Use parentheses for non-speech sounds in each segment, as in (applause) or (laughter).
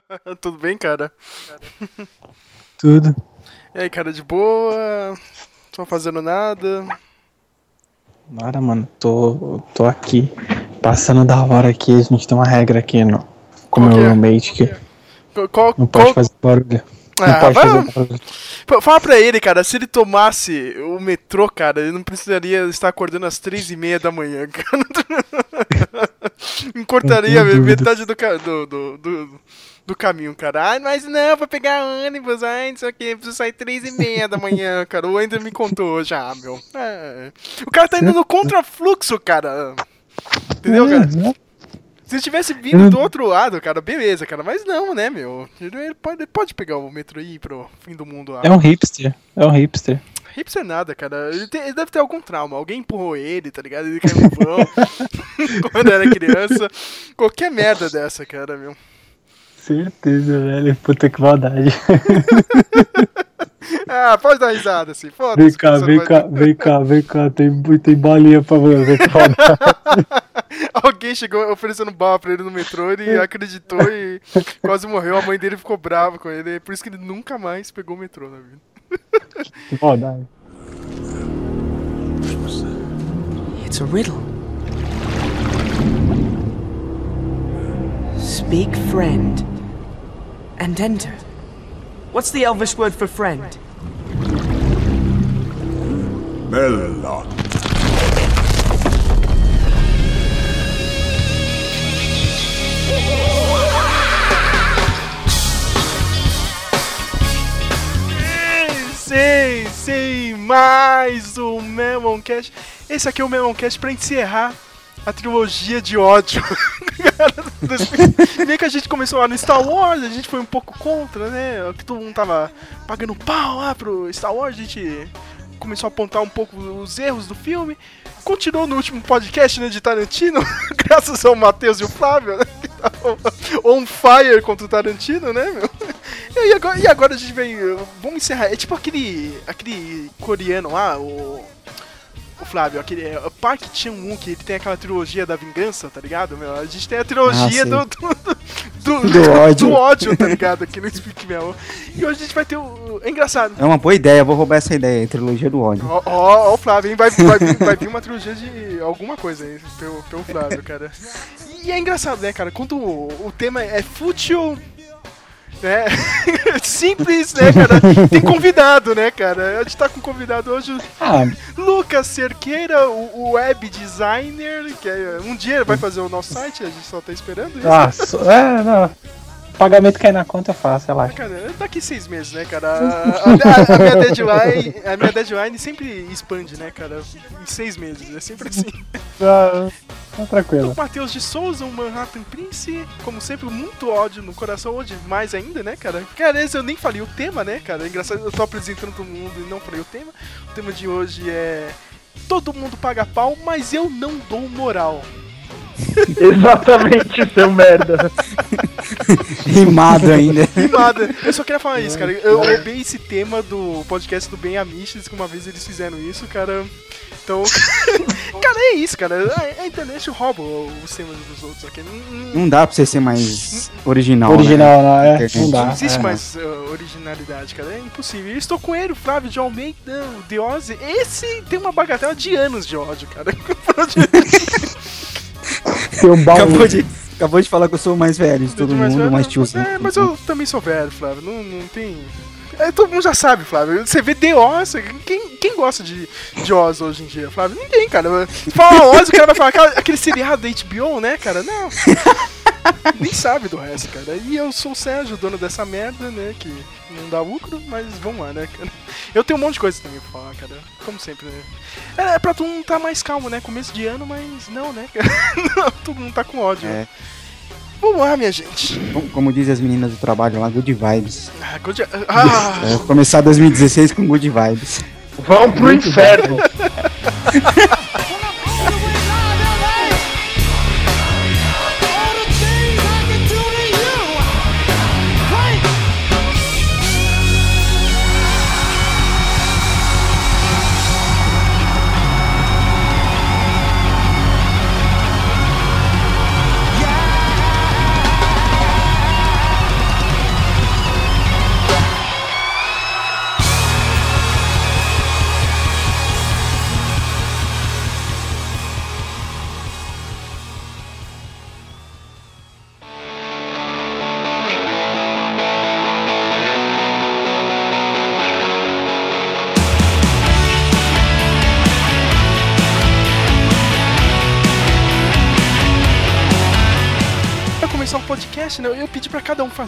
(laughs) Tudo bem, cara? Tudo. E aí, cara, de boa? Tô fazendo nada? Nada, mano. Tô, tô aqui. Passando da hora aqui. A gente tem uma regra aqui no, com Qual meu que é? roommate que Qual, qual, não pode qual- fazer barulho. Não Ah, pode vai- Fala pra ele, cara, se ele tomasse o metrô, cara, ele não precisaria estar acordando às três e meia da manhã, (laughs) cara. Encortaria metade do, do, do, do, do caminho, cara. Ah, mas não, vou pegar ônibus, ai, não sei o que, preciso sair três e meia da manhã, cara. O Andrew me contou já, meu. É. O cara tá indo no contrafluxo, cara. Entendeu, cara? É, Se ele tivesse vindo do outro lado, cara, beleza, cara. Mas não, né, meu? Ele pode, ele pode pegar o metrô e ir pro fim do mundo lá. É um hipster. É um hipster. Hipster nada, cara. Ele, tem- ele deve ter algum trauma. Alguém empurrou ele, tá ligado? Ele caiu no vão (laughs) (laughs) quando era criança. Qualquer merda dessa, cara, meu. Certeza, velho. Puta que maldade. (laughs) Ah, pode dar risada assim. Vem Foda-se. cá, você vem vai- cá, vem cá, vem cá. Tem, tem bolinha pra você. (laughs) Alguém chegou oferecendo bala pra ele no metrô, ele acreditou e quase morreu. A mãe dele ficou brava com ele. Por isso que ele nunca mais pegou o metrô na vida. Que maldade. It's a riddle. Speak friend and enter. What's the Elvish word for friend? Melot. Sim, sim, mais um Memoncast. Esse aqui é o Memoncast pra encerrar a trilogia de ódio. (laughs) Meio que a gente começou lá no Star Wars, a gente foi um pouco contra, né? Que todo mundo tava pagando pau lá pro Star Wars, a gente começou a apontar um pouco os erros do filme. Continuou no último podcast, né, de Tarantino, (laughs) graças ao Matheus e o Flávio, né? que On fire contra o Tarantino, né, meu? E agora, e agora a gente vem. Vamos encerrar. É tipo aquele. aquele coreano lá, o. Flávio, aquele. É, Park Chan-wook, que ele tem aquela trilogia da vingança, tá ligado? Meu? A gente tem a trilogia Ah, do, do, do, Do ódio. do ódio, tá ligado? Aqui no Speak Mel. E hoje a gente vai ter o. É engraçado. É uma boa ideia, vou roubar essa ideia, trilogia do ódio. Ó, ó, ó o Flávio, hein? Vai, vai, vir- vai vir uma trilogia de alguma coisa aí pelo, pelo Flávio, cara. E é engraçado, né, cara? Quando o, o tema é fútil. Né? (laughs) Simples, né, cara? Tem convidado, né, cara? A gente tá com convidado hoje, Ah, Lucas Cerqueira, o, web designer, que é, um dia vai fazer o nosso site, a gente só tá esperando isso. ah, só- é, não. Pagamento cair na conta é fácil, relaxa. Cara, daqui seis meses, né, cara? A, a- a minha deadline, a minha deadline sempre expande, né, cara? Em seis meses, é sempre assim. Ah, tá tranquilo. com o Matheus de Souza, um Manhattan Prince, como sempre, muito ódio no coração, hoje mais ainda, né, cara? Cara, esse eu nem falei o tema, né, cara? É engraçado, eu tô apresentando todo mundo e não falei o tema. O tema de hoje é. Todo mundo paga pau, mas eu não dou moral. (laughs) Exatamente, seu merda. Rimado ainda. Nada, eu só queria falar isso, cara. Eu roubei esse tema do podcast do Ben Amiches, que uma vez eles fizeram isso, cara. Então. (laughs) cara, é isso, cara. A, a internet rouba os temas dos outros aqui. Não, dá pra você ser mais original. Original, não, é. Não dá. Não existe é. mais uh, originalidade, cara. É impossível. Eu estou com ele, o Flávio de Almeida, o Deose. Esse tem uma bagatela de anos de ódio, cara. (laughs) Seu baú. Acabou de, acabou de falar que eu sou o mais velho de todo Mais mundo, mais tiozinho. É, mas eu também sou velho, Flávio. Não, não tem. É, todo mundo já sabe, Flávio. Você vê The Oz, quem, quem gosta de, de Oz hoje em dia, Flávio? Ninguém, cara. Fala Oz, o cara vai falar aquela- aquele seriado da HBO, né, cara? Não. (laughs) (laughs) Nem sabe do resto, cara. E eu sou o Sérgio, dono dessa merda, né? Que não dá lucro, mas vamos lá, né, cara? Eu tenho um monte de coisa também pra falar, cara. Como sempre, né? É, é pra todo mundo tá mais calmo, né? Começo de ano, mas não, né? cara? (laughs) Não, todo mundo tá com ódio. É. Vamos lá, minha gente. Como, como dizem as meninas do trabalho lá, good vibes. Ah, good... ah, É, começar 2016 com good vibes. Vão pro inferno. (laughs)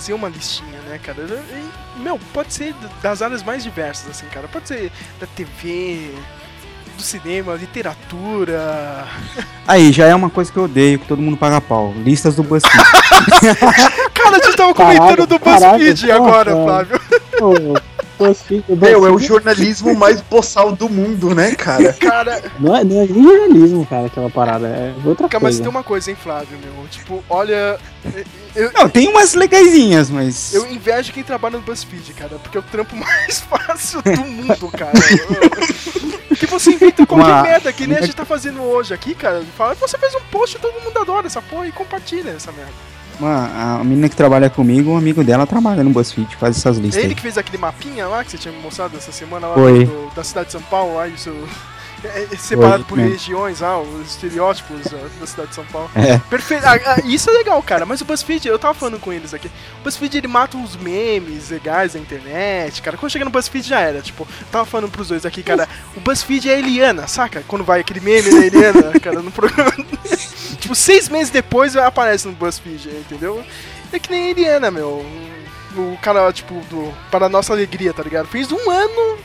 fazer uma listinha, né, cara? E, meu, pode ser das áreas mais diversas, assim, cara. Pode ser da TV, do cinema, literatura. (laughs) Aí, já é uma coisa que eu odeio, que todo mundo paga pau. Listas do BuzzFeed. (laughs) Cara, a gente tava comentando do caralho, BuzzFeed porra, agora, cara. Flávio. (laughs) BuzzFeed- Meu, é o jornalismo mais boçal do mundo, né, cara? Cara, Não é, não é nem jornalismo, cara, aquela parada. É outra cara, mas coisa. tem uma coisa, hein, Flávio, meu. Tipo, olha. Eu, Não, tem umas legaisinhas, mas. eu invejo quem trabalha no BuzzFeed, cara, porque é o trampo (laughs) mais fácil do mundo, cara. que (laughs) você inventa qualquer Uma- merda, que nem a gente tá fazendo hoje aqui, cara. Fala, você fez um post e todo mundo adora essa porra e compartilha essa merda. Uma, a menina que trabalha comigo, um amigo dela trabalha no BuzzFeed, faz essas listas. Ele aí. que fez aquele mapinha lá que você tinha me mostrado essa semana lá do- da cidade de São Paulo, lá, isso. É, é separado Foi, por mesmo. regiões, ah, os estereótipos ah, da cidade de São Paulo. É. Perfeito. Ah, ah, isso é legal, cara. Mas o BuzzFeed, eu tava falando com eles aqui. O BuzzFeed ele mata uns memes legais da internet, cara. Quando chega no BuzzFeed já era. Tipo, eu tava falando pros dois aqui, cara. O BuzzFeed é a Eliana, saca? Quando vai aquele meme da Eliana, (laughs) cara, no programa. tipo, seis meses depois aparece no BuzzFeed, entendeu? É que nem a Eliana, meu. O cara, tipo, do Para Nossa Alegria, tá ligado? Fez um ano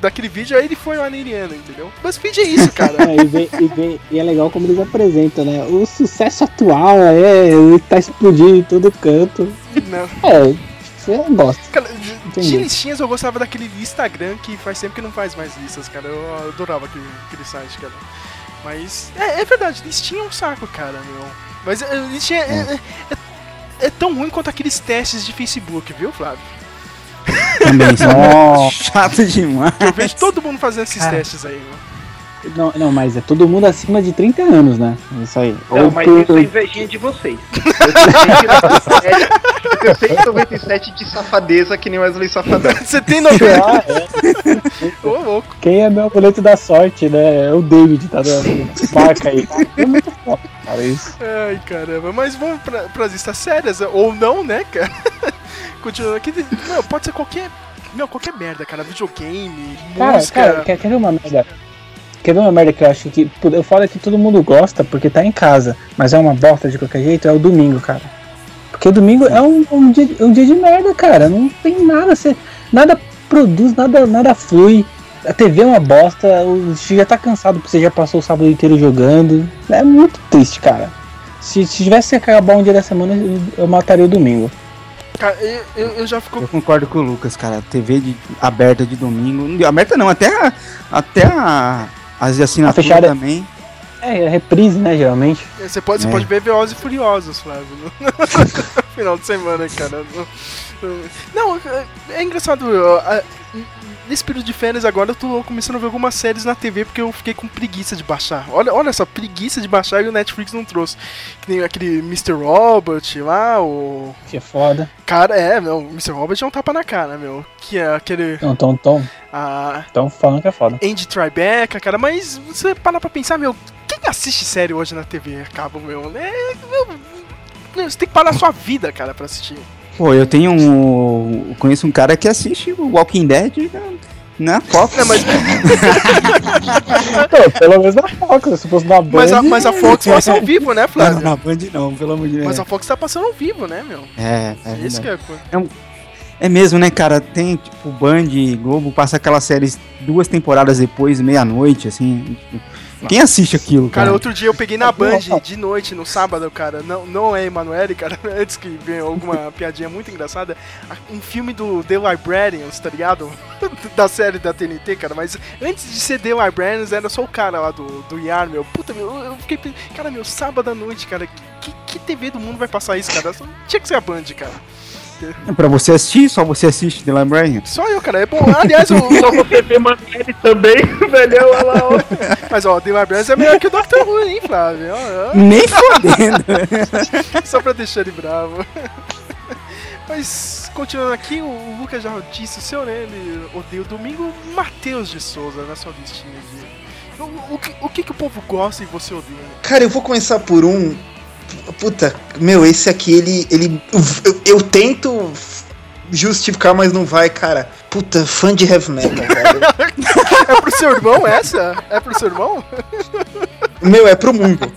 daquele vídeo, aí ele foi lá na Eliana, entendeu? BuzzFeed é isso, cara. (laughs) É, e, vem- e vem- e é legal como eles apresentam, né? O sucesso atual é ele tá explodindo em todo canto. Não. É, você gosta. Cara, de- de Entendi. listinhas eu gostava daquele Instagram que faz tempo que não faz mais listas, cara. Eu adorava aquele, aquele site, cara. Mas é, é verdade, listinha é um saco, cara, meu. Mas é, listinha é, é- é- é tão ruim quanto aqueles testes de Facebook, viu, Flávio? Também são chato demais. Eu vejo todo mundo fazendo esses testes aí, meu. Não, não, mas é todo mundo acima de 30 anos, né? Isso aí. Não, Ou mas isso é invejinha de vocês. (laughs) Eu tenho 197 eu tenho 197 de safadeza que nem Wesley Safadão. (laughs) Você tem noção? Ah, é. Ô, louco. Quem é meu boleto da sorte, né? É o David, tá dando marca aí. É muito foda, cara, isso. Ai, caramba. Mas vamos pra, pras listas sérias, ou não, né, cara? (laughs) Continuando aqui. Não, pode ser qualquer. Não, qualquer merda, cara. Videogame, Cara, música. cara, quer, quer ver uma merda? Quer ver uma merda que eu acho que. Eu falo que todo mundo gosta porque tá em casa, mas é uma bosta de qualquer jeito, é o domingo, cara. Porque o domingo é um, um dia, um dia de merda, cara. Não tem nada, você, nada produz, nada, nada flui. A TV é uma bosta, o- você já tá cansado porque você já passou o sábado inteiro jogando. É muito triste, cara. Se, se tivesse que acabar um dia da semana, eu, eu mataria o domingo. Cara, eu, eu, eu já fico. Eu concordo com o Lucas, cara. TV de- aberta de domingo. Aberta não, até, a- até a, as assinaturas fechada. também. É, é reprise, né, geralmente. Você pode, você É. pode ver Velozes e Furiosos, Flávio. No (laughs) final de semana, cara. Não, é engraçado. Nesse período de férias agora eu tô começando a ver algumas séries na TV porque eu fiquei com preguiça de baixar. Olha, olha só, preguiça de baixar e o Netflix não trouxe. Que nem aquele Mr. Robot lá, o. Que é foda. Cara, é, meu, Mr. Robot é um tapa na cara, meu. Que é aquele. Não, tão, tão, A tão falando que é foda. Andy Tribeca, cara, mas você para pra pensar, meu, quem assiste série hoje na TV a cabo, meu? É, meu, meu, você tem que parar a sua vida, cara, pra assistir. Pô, eu tenho um. Conheço um cara que assiste o Walking Dead na, na Fox. Não, mas, Pô, pelo menos na Fox, se fosse na Band. mas, a, mas a Fox passa ao vivo, né, Não, Flávio? na Band não, pelo amor de Deus. Mas a Fox tá passando ao vivo, né, meu? É, é, Isso que é coisa. é mesmo, né, cara? Tem, tipo, Band, Globo, passa aquelas séries duas temporadas depois, meia-noite, assim. tipo, Quem assiste aquilo, Cara, cara? outro dia eu peguei na Band de noite, no sábado, cara. Não, não é Emanuele, cara. (laughs) Antes que venha alguma (laughs) piadinha muito engraçada. Um filme do The Librarians, tá ligado? (laughs) da série da TNT, cara. Mas antes de ser The Librarians, era só o cara lá do, do Yar, meu. Puta, meu. Eu fiquei. Cara, meu, sábado à noite, cara. Que, que TV do mundo vai passar isso, cara? Só- Tinha que ser a Band, cara. Pra você assistir, só você assiste The Librarian. Só eu, cara. É bom. Aliás, o. Só você vê Manelli também, (laughs) velhão, olha lá, ó. Mas ó, The Librarians é melhor que o Doctor Who, hein, Flávio? Ó, ó. Nem fodendo. (laughs) Só pra deixar ele bravo. Mas, continuando aqui, o o Lucas já disse o seu, né? Ele odeia o domingo. Matheus de Souza, na sua listinha de. O, o que, o que que o povo gosta e você odeia? Cara, eu vou começar por um. Puta, meu, esse aqui, ele. ele eu, eu tento justificar, mas não vai, cara. Puta, fã de heavy metal, (laughs) velho. É pro seu irmão essa? É pro seu irmão? Meu, é pro mundo.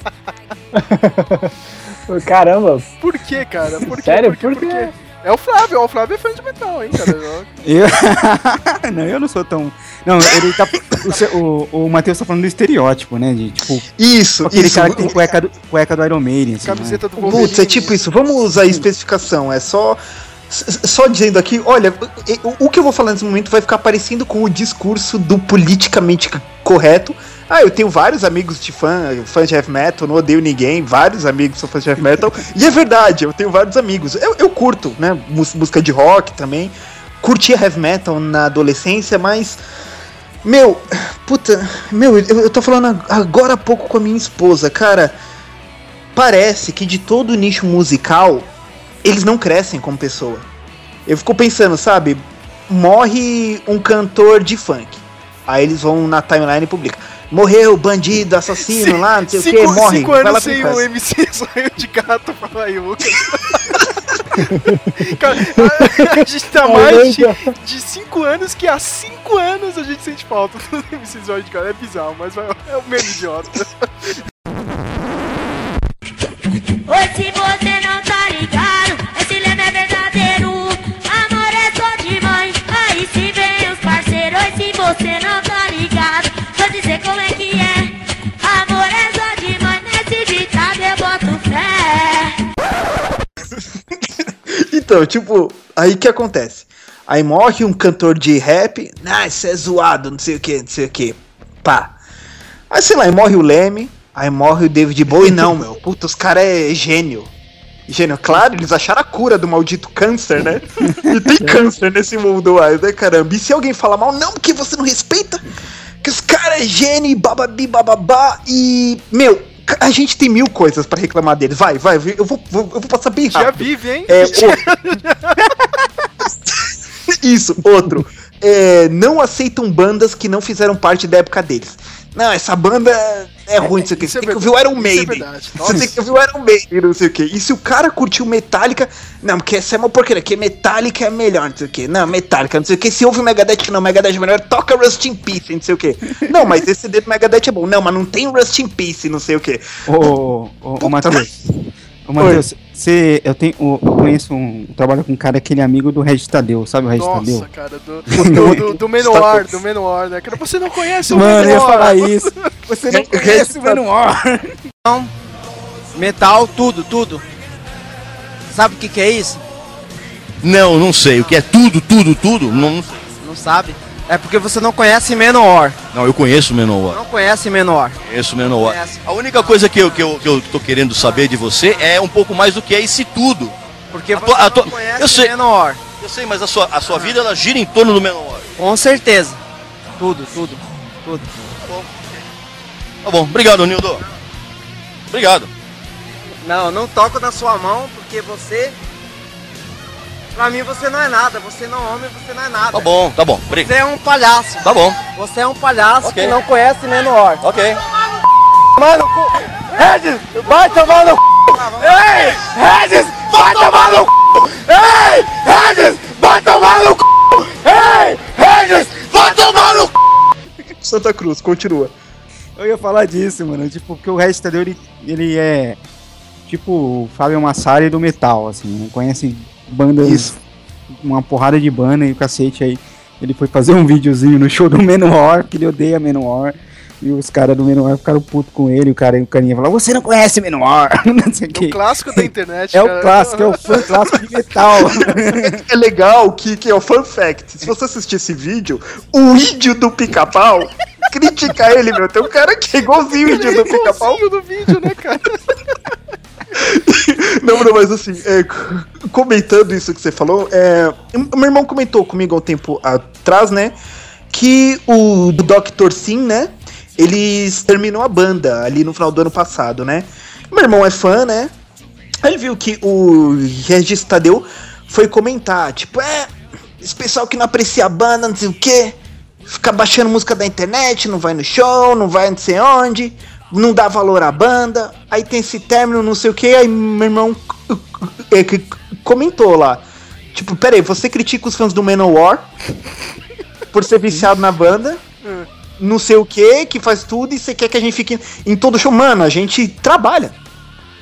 Caramba, Por quê, cara? Por quê? Sério? Por quê? Por quê? É o Flávio, o Flávio é fã de metal, hein, cara? (laughs) Eu... (laughs) não, eu não sou tão. Não, ele tá. O, o, o Matheus tá falando do estereótipo, né? De tipo, Isso, aquele isso. cara que tem cueca do, cueca do Iron Maiden. Assim, Camiseta do Wolverine. Putz, é tipo isso. Vamos usar a especificação. É só. Só dizendo aqui, olha, o- que eu vou falar nesse momento vai ficar parecendo com o discurso do politicamente correto. Ah, eu tenho vários amigos de fã, fãs de heavy metal, não odeio ninguém, vários amigos são fãs de heavy metal. (laughs) e é verdade, eu tenho vários amigos. Eu, eu curto, né? Música de rock também. Curtia heavy metal na adolescência, mas. Meu, puta, meu, eu, eu tô falando agora há pouco com a minha esposa, cara parece que de todo o nicho musical, eles não crescem como pessoa. Eu fico pensando, sabe? Morre um cantor de funk. Aí eles vão na timeline e publicam. Morreu, bandido, assassino lá, não sei o que, morre. cinco lá anos sem o MC sonho de gato fala aí, Lucas. (laughs) Cara, a, a gente tá mais de, de cinco anos que há cinco anos a gente sente falta do MC sonho de gato. É bizarro, mas é o mesmo idiota. Oi, se você Então, tipo, aí que acontece? Aí morre um cantor de rap, ah, isso é zoado, não sei o que, não sei o que. Pá. Aí sei lá, aí morre o Leme, aí morre o David Bowie, não, meu. Puta, os caras é gênio. Gênio, claro, eles acharam a cura do maldito câncer, né? (laughs) E tem câncer nesse mundo aí, né, caramba? E se alguém falar mal, não, porque você não respeita, que os caras é gênio, e bababi, bababá, e. Meu, a gente tem mil coisas pra reclamar deles. Vai, vai, eu vou, vou- eu vou passar bem Já rápido. vive, hein? É, (laughs) o- (laughs) Isso, outro. É, não aceitam bandas que não fizeram parte da época deles. Não, essa banda é ruim, não sei o que. Isso Você tem que ouvir o Iron é Maiden. Você tem que ouvir o Iron Maiden, não sei o que. E se o cara curtiu Metallica, não, porque essa é uma porcaria, que Metallica é melhor, não sei o que. Não, Metallica, não sei o que. Se ouve o Megadeth, não, Megadeth é melhor, toca Rust in Peace, não sei o que. Não, mas esse CD do Megadeth é bom. Não, mas não tem Rust in Peace, não sei o que. Ô, ô, ô, ô Matheus. Ô, Matheus, você. Eu tenho. Eu conheço um. Eu trabalho com um cara que ele é amigo do Regis Tadeu, sabe o Regis Tadeu? Nossa, cara, do, do, do, do Menor, do Menor, né? Cara, você não conhece o Mano, eu ia Menor. falar isso. Você não conhece o Menor. Metal, tudo, tudo. Sabe o que, que é isso? Não, não sei. O que é tudo, tudo, tudo? Não, não sei. Não sabe? É porque você não conhece Menor. Não, eu conheço Menor. Não conhece Menor. Conheço Menor. Conhece. A única coisa que eu, que, eu, que eu tô querendo saber de você é um pouco mais do que é esse tudo. Porque A você tua- tua- conhece eu sei. Menor. Eu sei, mas a sua, a sua vida ela gira em torno do Menor. Com certeza. Tudo, tudo, tudo. Tá bom, obrigado, Nildo. Obrigado. Não, não toco na sua mão porque você. Pra mim você não é nada. Você não é homem, você não é nada. Tá bom, tá bom. Obrigado. Você é um palhaço. Tá bom. Você é um palhaço Ok. que não conhece Menor. Ok. Mano. Regis, vai tomar no c. Ei, Regis, vai tomar no c. Ei, Regis, vai tomar no c. Ei, Regis, vai tomar no c. Santa Cruz, continua. Eu ia falar disso, mano. Tipo, porque o Regis Tadeu, ele, ele é. Tipo o Fábio Massari do metal, assim. Não conhece bandas. Isso. Uma porrada de banda e o cacete aí. Ele foi fazer um videozinho no show do (laughs) Menor, que ele odeia Menor. E os caras do Menor ficaram putos com ele. O cara e o carinha falou: Você não conhece Menor? (laughs) Não sei o O que. clássico da internet, (laughs) É cara. o clássico, é o fã clássico de metal. É legal que, que é o fun fact. Se você assistir esse vídeo, o índio do pica-pau critica ele, meu. Tem um cara que é igualzinho o índio do pica-pau. Igualzinho do vídeo, né, cara? Não, não, mas assim, é, comentando isso que você falou, é, meu irmão comentou comigo há um tempo atrás, né? Que o Dr. Sim, né? Eles terminou a banda ali no final do ano passado, né? Meu irmão é fã, né? Aí ele viu que o Regis Tadeu foi comentar, tipo, é, esse pessoal que não aprecia a banda, não sei o quê, fica baixando música da internet, não vai no show, não vai não sei onde, não dá valor à banda, aí tem esse término, não sei o que, aí meu irmão é, que comentou lá. Tipo, peraí, você critica os fãs do Manowar por ser viciado na banda, não sei o que, que faz tudo, e você quer que a gente fique em todo show. Mano, a gente trabalha.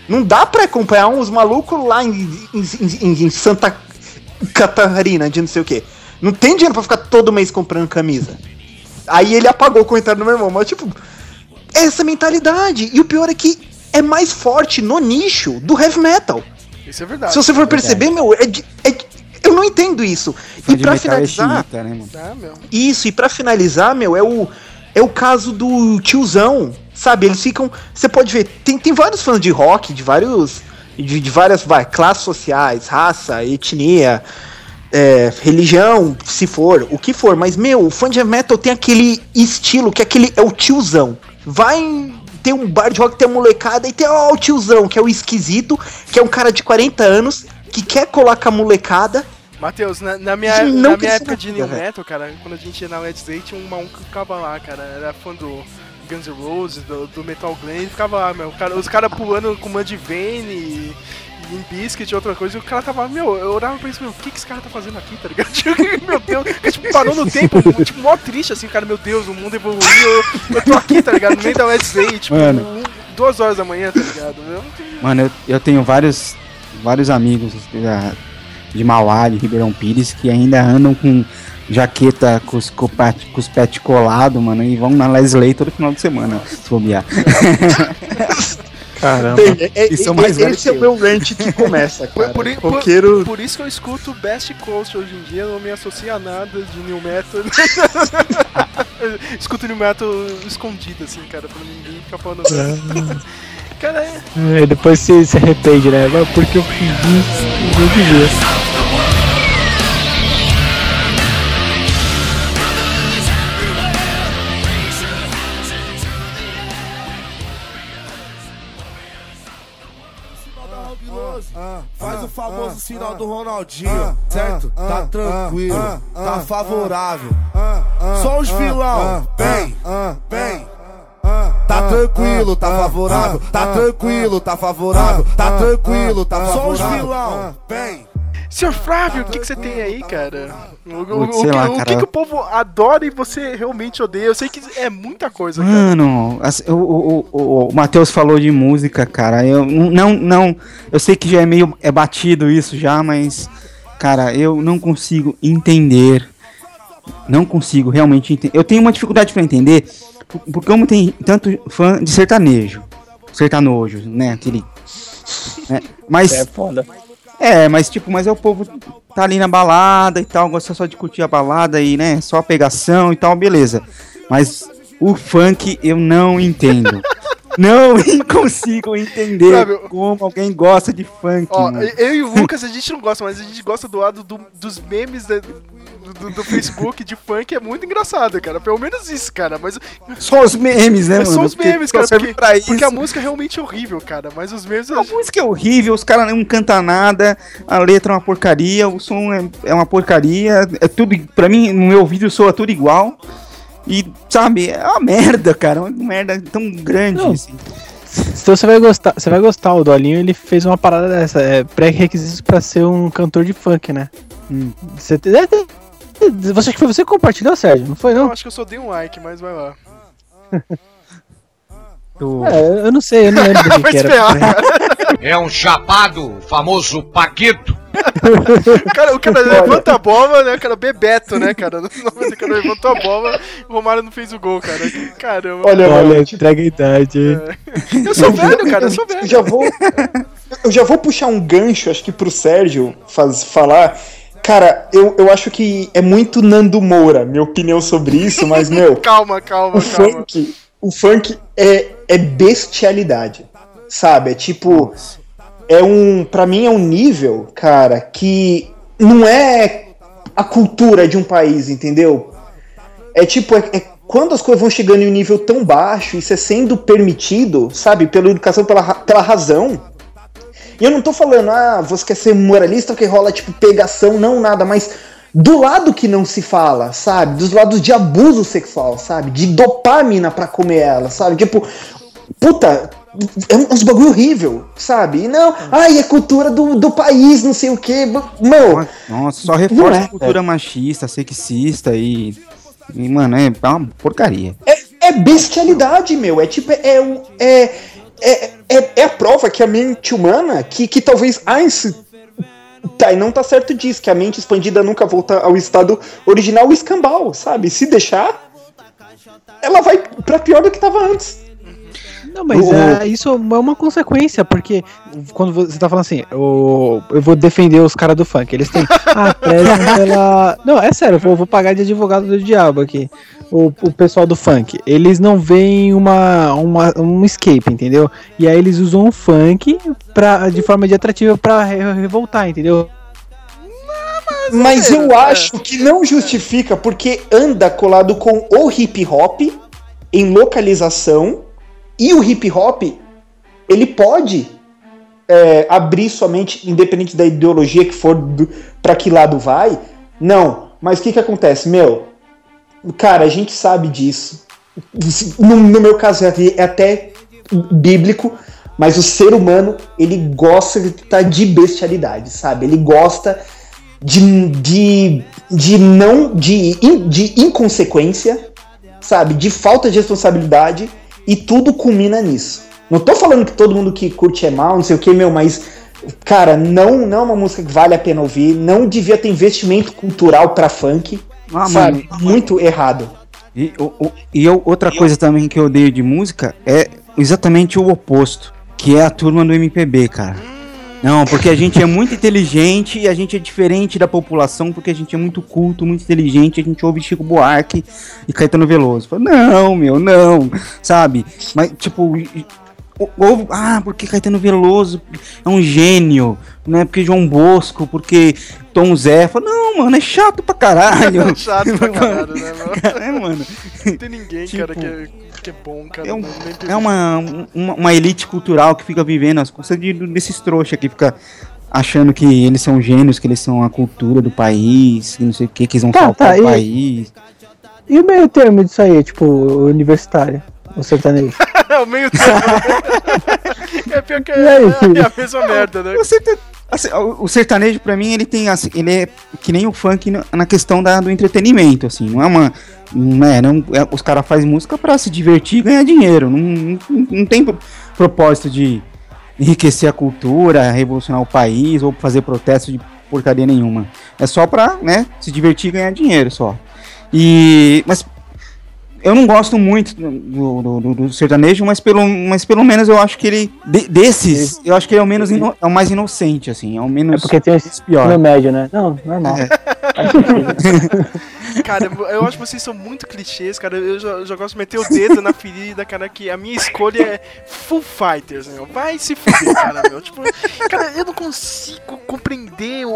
Não dá pra acompanhar uns malucos lá em, em- em- em Santa Catarina, de não sei o quê. Não tem dinheiro pra ficar todo mês comprando camisa. Aí ele apagou o comentário do meu irmão, mas tipo, essa mentalidade. E o pior é que é mais forte no nicho do heavy metal. Isso é verdade. Se você for perceber, meu, é é eu não entendo isso. Fã E metal é finalizar, xiita, né, mano? Meu. isso, e pra finalizar, meu, é o, é o caso do tiozão, sabe? Eles ficam. Você pode ver, tem, tem vários fãs de rock, de vários. De, de várias vai, classes sociais, raça, etnia, é, religião, se for, o que for. Mas, meu, o fã de heavy metal tem aquele estilo que é aquele é o tiozão. Vai. em- Tem um bar de rock, tem a molecada, e tem ó, o tiozão, que é o esquisito, que é um cara de 40 anos, que quer colar com a molecada. Matheus, na, na minha, na minha época de New velho. Metal, cara, quando a gente ia na Led Zeppelin, tinha um maluco que ficava lá, cara. Era fã do Guns N' Roses, do, do Metal ele ficava lá, meu. Cara, os caras pulando com Mudvayne e. Em Biscuit outra coisa, e o cara tava, meu, eu olhava pra isso, meu, o que que esse cara tá fazendo aqui, tá ligado? (laughs) meu Deus, tipo, parou no tempo, tipo, mó triste, assim, cara, meu Deus, o mundo evoluiu, eu, eu tô aqui, tá ligado? No meio da Zeppelin, tipo, Mano. duas horas da manhã, tá ligado? Eu tenho- Mano, eu, eu tenho vários, vários amigos da- de Mauá, de Ribeirão Pires, que ainda andam com jaqueta com os, com os pet colado, mano, e vão na Leslie todo final de semana, se bobear. (laughs) Caramba. Tem, é- é- Isso é é- mais velho esse é que o meu rant que começa, (laughs) cara. Por, por, Roqueiro- por isso que eu escuto Best Coast hoje em dia, eu não me associo a nada de New Metal. (laughs) Escuto New Metal escondido, assim, cara, pra ninguém ficar falando nada. Cara, é. É, depois se, se arrepende, né? Mas Porque eu fiz isso, eu devia. Faz o famoso sinal do Ronaldinho, certo? Tá tranquilo, tá favorável. Só os vilão, bem, bem. Tá tranquilo, tá favorável. Tá tranquilo, tá favorável. Tá tranquilo, tá favorável. Só os vilão, bem. Senhor Flávio, o que, que você tem aí, cara? O, o- o sei que, lá, o que cara. que o povo adora e você realmente odeia? Eu sei que é muita coisa, cara. Mano, assim, o, o, o, o Matheus falou de música, cara. Eu não, não. Eu sei que já é meio é batido isso já, mas, cara, eu não consigo entender. Não consigo realmente entender. Eu tenho uma dificuldade pra entender, por- porque como tem tanto fã de sertanejo, sertanojo, né? Aquele. né, Mas. É foda. É, mas tipo, mas é o povo tá ali na balada e tal, gosta só de curtir a balada e, né, só a pegação e tal, beleza. Mas o funk eu não entendo. (laughs) não (laughs) consigo entender Sabe, como alguém gosta de funk. Ó, eu e o Lucas, a gente não gosta, mas a gente gosta do lado do- dos memes da- do, do- do Facebook de funk, é muito engraçado, cara. Pelo menos isso, cara. Mas Só os memes, né, é mano? só os memes, cara. Porque, pra isso. porque a música é realmente horrível, cara. Mas os memes. A música é horrível, os caras não cantam nada, a letra é uma porcaria, o som é, é uma porcaria, é tudo, pra mim, no meu vídeo soa tudo igual. E, sabe, é uma merda, cara, uma merda tão grande, Não. assim. Então você vai gostar, você vai gostar. O Dolinho ele fez uma parada dessa, é pré-requisitos pra ser um cantor de funk, né? Hum. Você, te- é, te- você que foi você que compartilhou, Sérgio? Não foi Eu não? acho que eu só dei um like, mas vai lá. (laughs) Do- É, eu não sei, eu não lembro do que, (laughs) Vai que se era. ferrar, cara. É um chapado, famoso Paquito. O cara, o cara (laughs) levanta a bola, né, cara? Bebeto, né, cara? O nome cara levantou a bola, o Romário não fez o gol, cara. Caramba. Olha, Olha, mano, entrega a idade. Eu sou velho, cara, eu sou velho. Eu já vou. Eu já vou puxar um gancho, acho que pro Sérgio faz, falar. Cara, eu, eu acho que é muito Nando Moura, minha opinião sobre isso, mas, meu, (laughs) Calma, calma, o calma. funk, o funk é, é bestialidade. Sabe? É tipo. É um. Pra mim é um nível, cara, que não é a cultura de um país, entendeu? É tipo, é, é quando as coisas vão chegando em um nível tão baixo, isso é sendo permitido, sabe, pela educação, pela, pela razão. E eu não tô falando, ah, você quer ser moralista que rola, tipo, pegação, não, nada, mas do lado que não se fala, sabe? Dos lados de abuso sexual, sabe? De dopar a mina pra comer ela, sabe? Tipo, puta, é um- uns bagulho horrível, sabe? E não, ai, é cultura do, do país, não sei o quê. Meu, Nossa, só reforça é, a cultura machista, sexista e. e, mano, é uma porcaria. É, é bestialidade, meu. É tipo, é, um- é, é, é, é a prova que a mente humana, que, que talvez Einstein. Tá, e não tá certo disso, que a mente expandida nunca volta ao estado original escambau, sabe? Se deixar, ela vai pra pior do que tava antes. Não, mas O- é, isso é uma consequência, porque quando você tá falando assim, o- eu vou defender os caras do funk, eles têm. Ah, (laughs) pela. Não, é sério, eu vou, vou pagar de advogado do diabo aqui. O, o pessoal do funk, eles não veem uma, uma, um escape, entendeu? E aí eles usam o funk pra, de forma de atrativa pra re- revoltar, entendeu? Mas é, eu acho que não justifica, porque anda colado com o hip hop em localização, e o hip hop, ele pode é, abrir sua mente, independente da ideologia que for, pra que lado vai. Não, mas o que que acontece? Meu, cara, a gente sabe disso. No, no meu caso é até bíblico, mas o ser humano, ele gosta de, tá de bestialidade, sabe? Ele gosta de, de, de não de, de inconsequência, sabe? De falta de responsabilidade e tudo culmina nisso. Não tô falando que todo mundo que curte é mal, não sei o que, meu, mas cara, não, não é uma música que vale a pena ouvir, não devia ter investimento cultural pra funk, Ah, sabe? Muito errado. E, o- o- e eu- outra coisa também que eu odeio de música é exatamente o oposto, que é a turma do MPB, cara. Não, porque a gente é muito inteligente e a gente é diferente da população, porque a gente é muito culto, muito inteligente, a gente ouve Chico Buarque e Caetano Veloso. Fala, Não, meu, não, sabe? Mas, tipo, ou- ah, porque Caetano Veloso é um gênio, não é porque João Bosco, porque Tom Zé. Fala, não, mano, é chato pra caralho. (laughs) Chato pra (laughs) caralho, né, mano? (laughs) É, mano. Não tem ninguém, cara, Tipo, que é, que é bom, cara. É, um- tem- é uma, uma, uma elite cultural que fica vivendo as coisas de, desses trouxas que fica achando que eles são gênios, que eles são a cultura do país, que não sei o que, que eles vão Tá, salvar tá, o e- país. E o meio termo disso aí, tipo, universitário, o sertanejo. (laughs) É o meio termo. (laughs) é pior que é, aí? é a mesma merda, né? O, serta- assim, o- sertanejo, pra mim, ele tem assim, ele é que nem o funk na- questão da, do entretenimento, assim, não é uma. Não é, não, é- os caras fazem música pra se divertir e ganhar dinheiro. Não, não, não tem pro- propósito de enriquecer a cultura, revolucionar o país ou fazer protesto de porcaria nenhuma. É só pra, né, se divertir e ganhar dinheiro só. E. Mas eu não gosto muito do, do- do- do sertanejo, mas pelo, mas pelo menos eu acho que ele. de- desses, eu acho que ele é o menos ino- é o mais inocente, assim. É o menos. É porque tem esse pior. no médio, né? Não, normal. É. Sentido. (laughs) Cara, eu acho que vocês são muito clichês, cara. Eu já, eu já gosto de meter o dedo na ferida, cara, que a minha escolha é Full Fighters, meu. Vai se fuder, cara, meu. Tipo, cara, eu não consigo compreender o,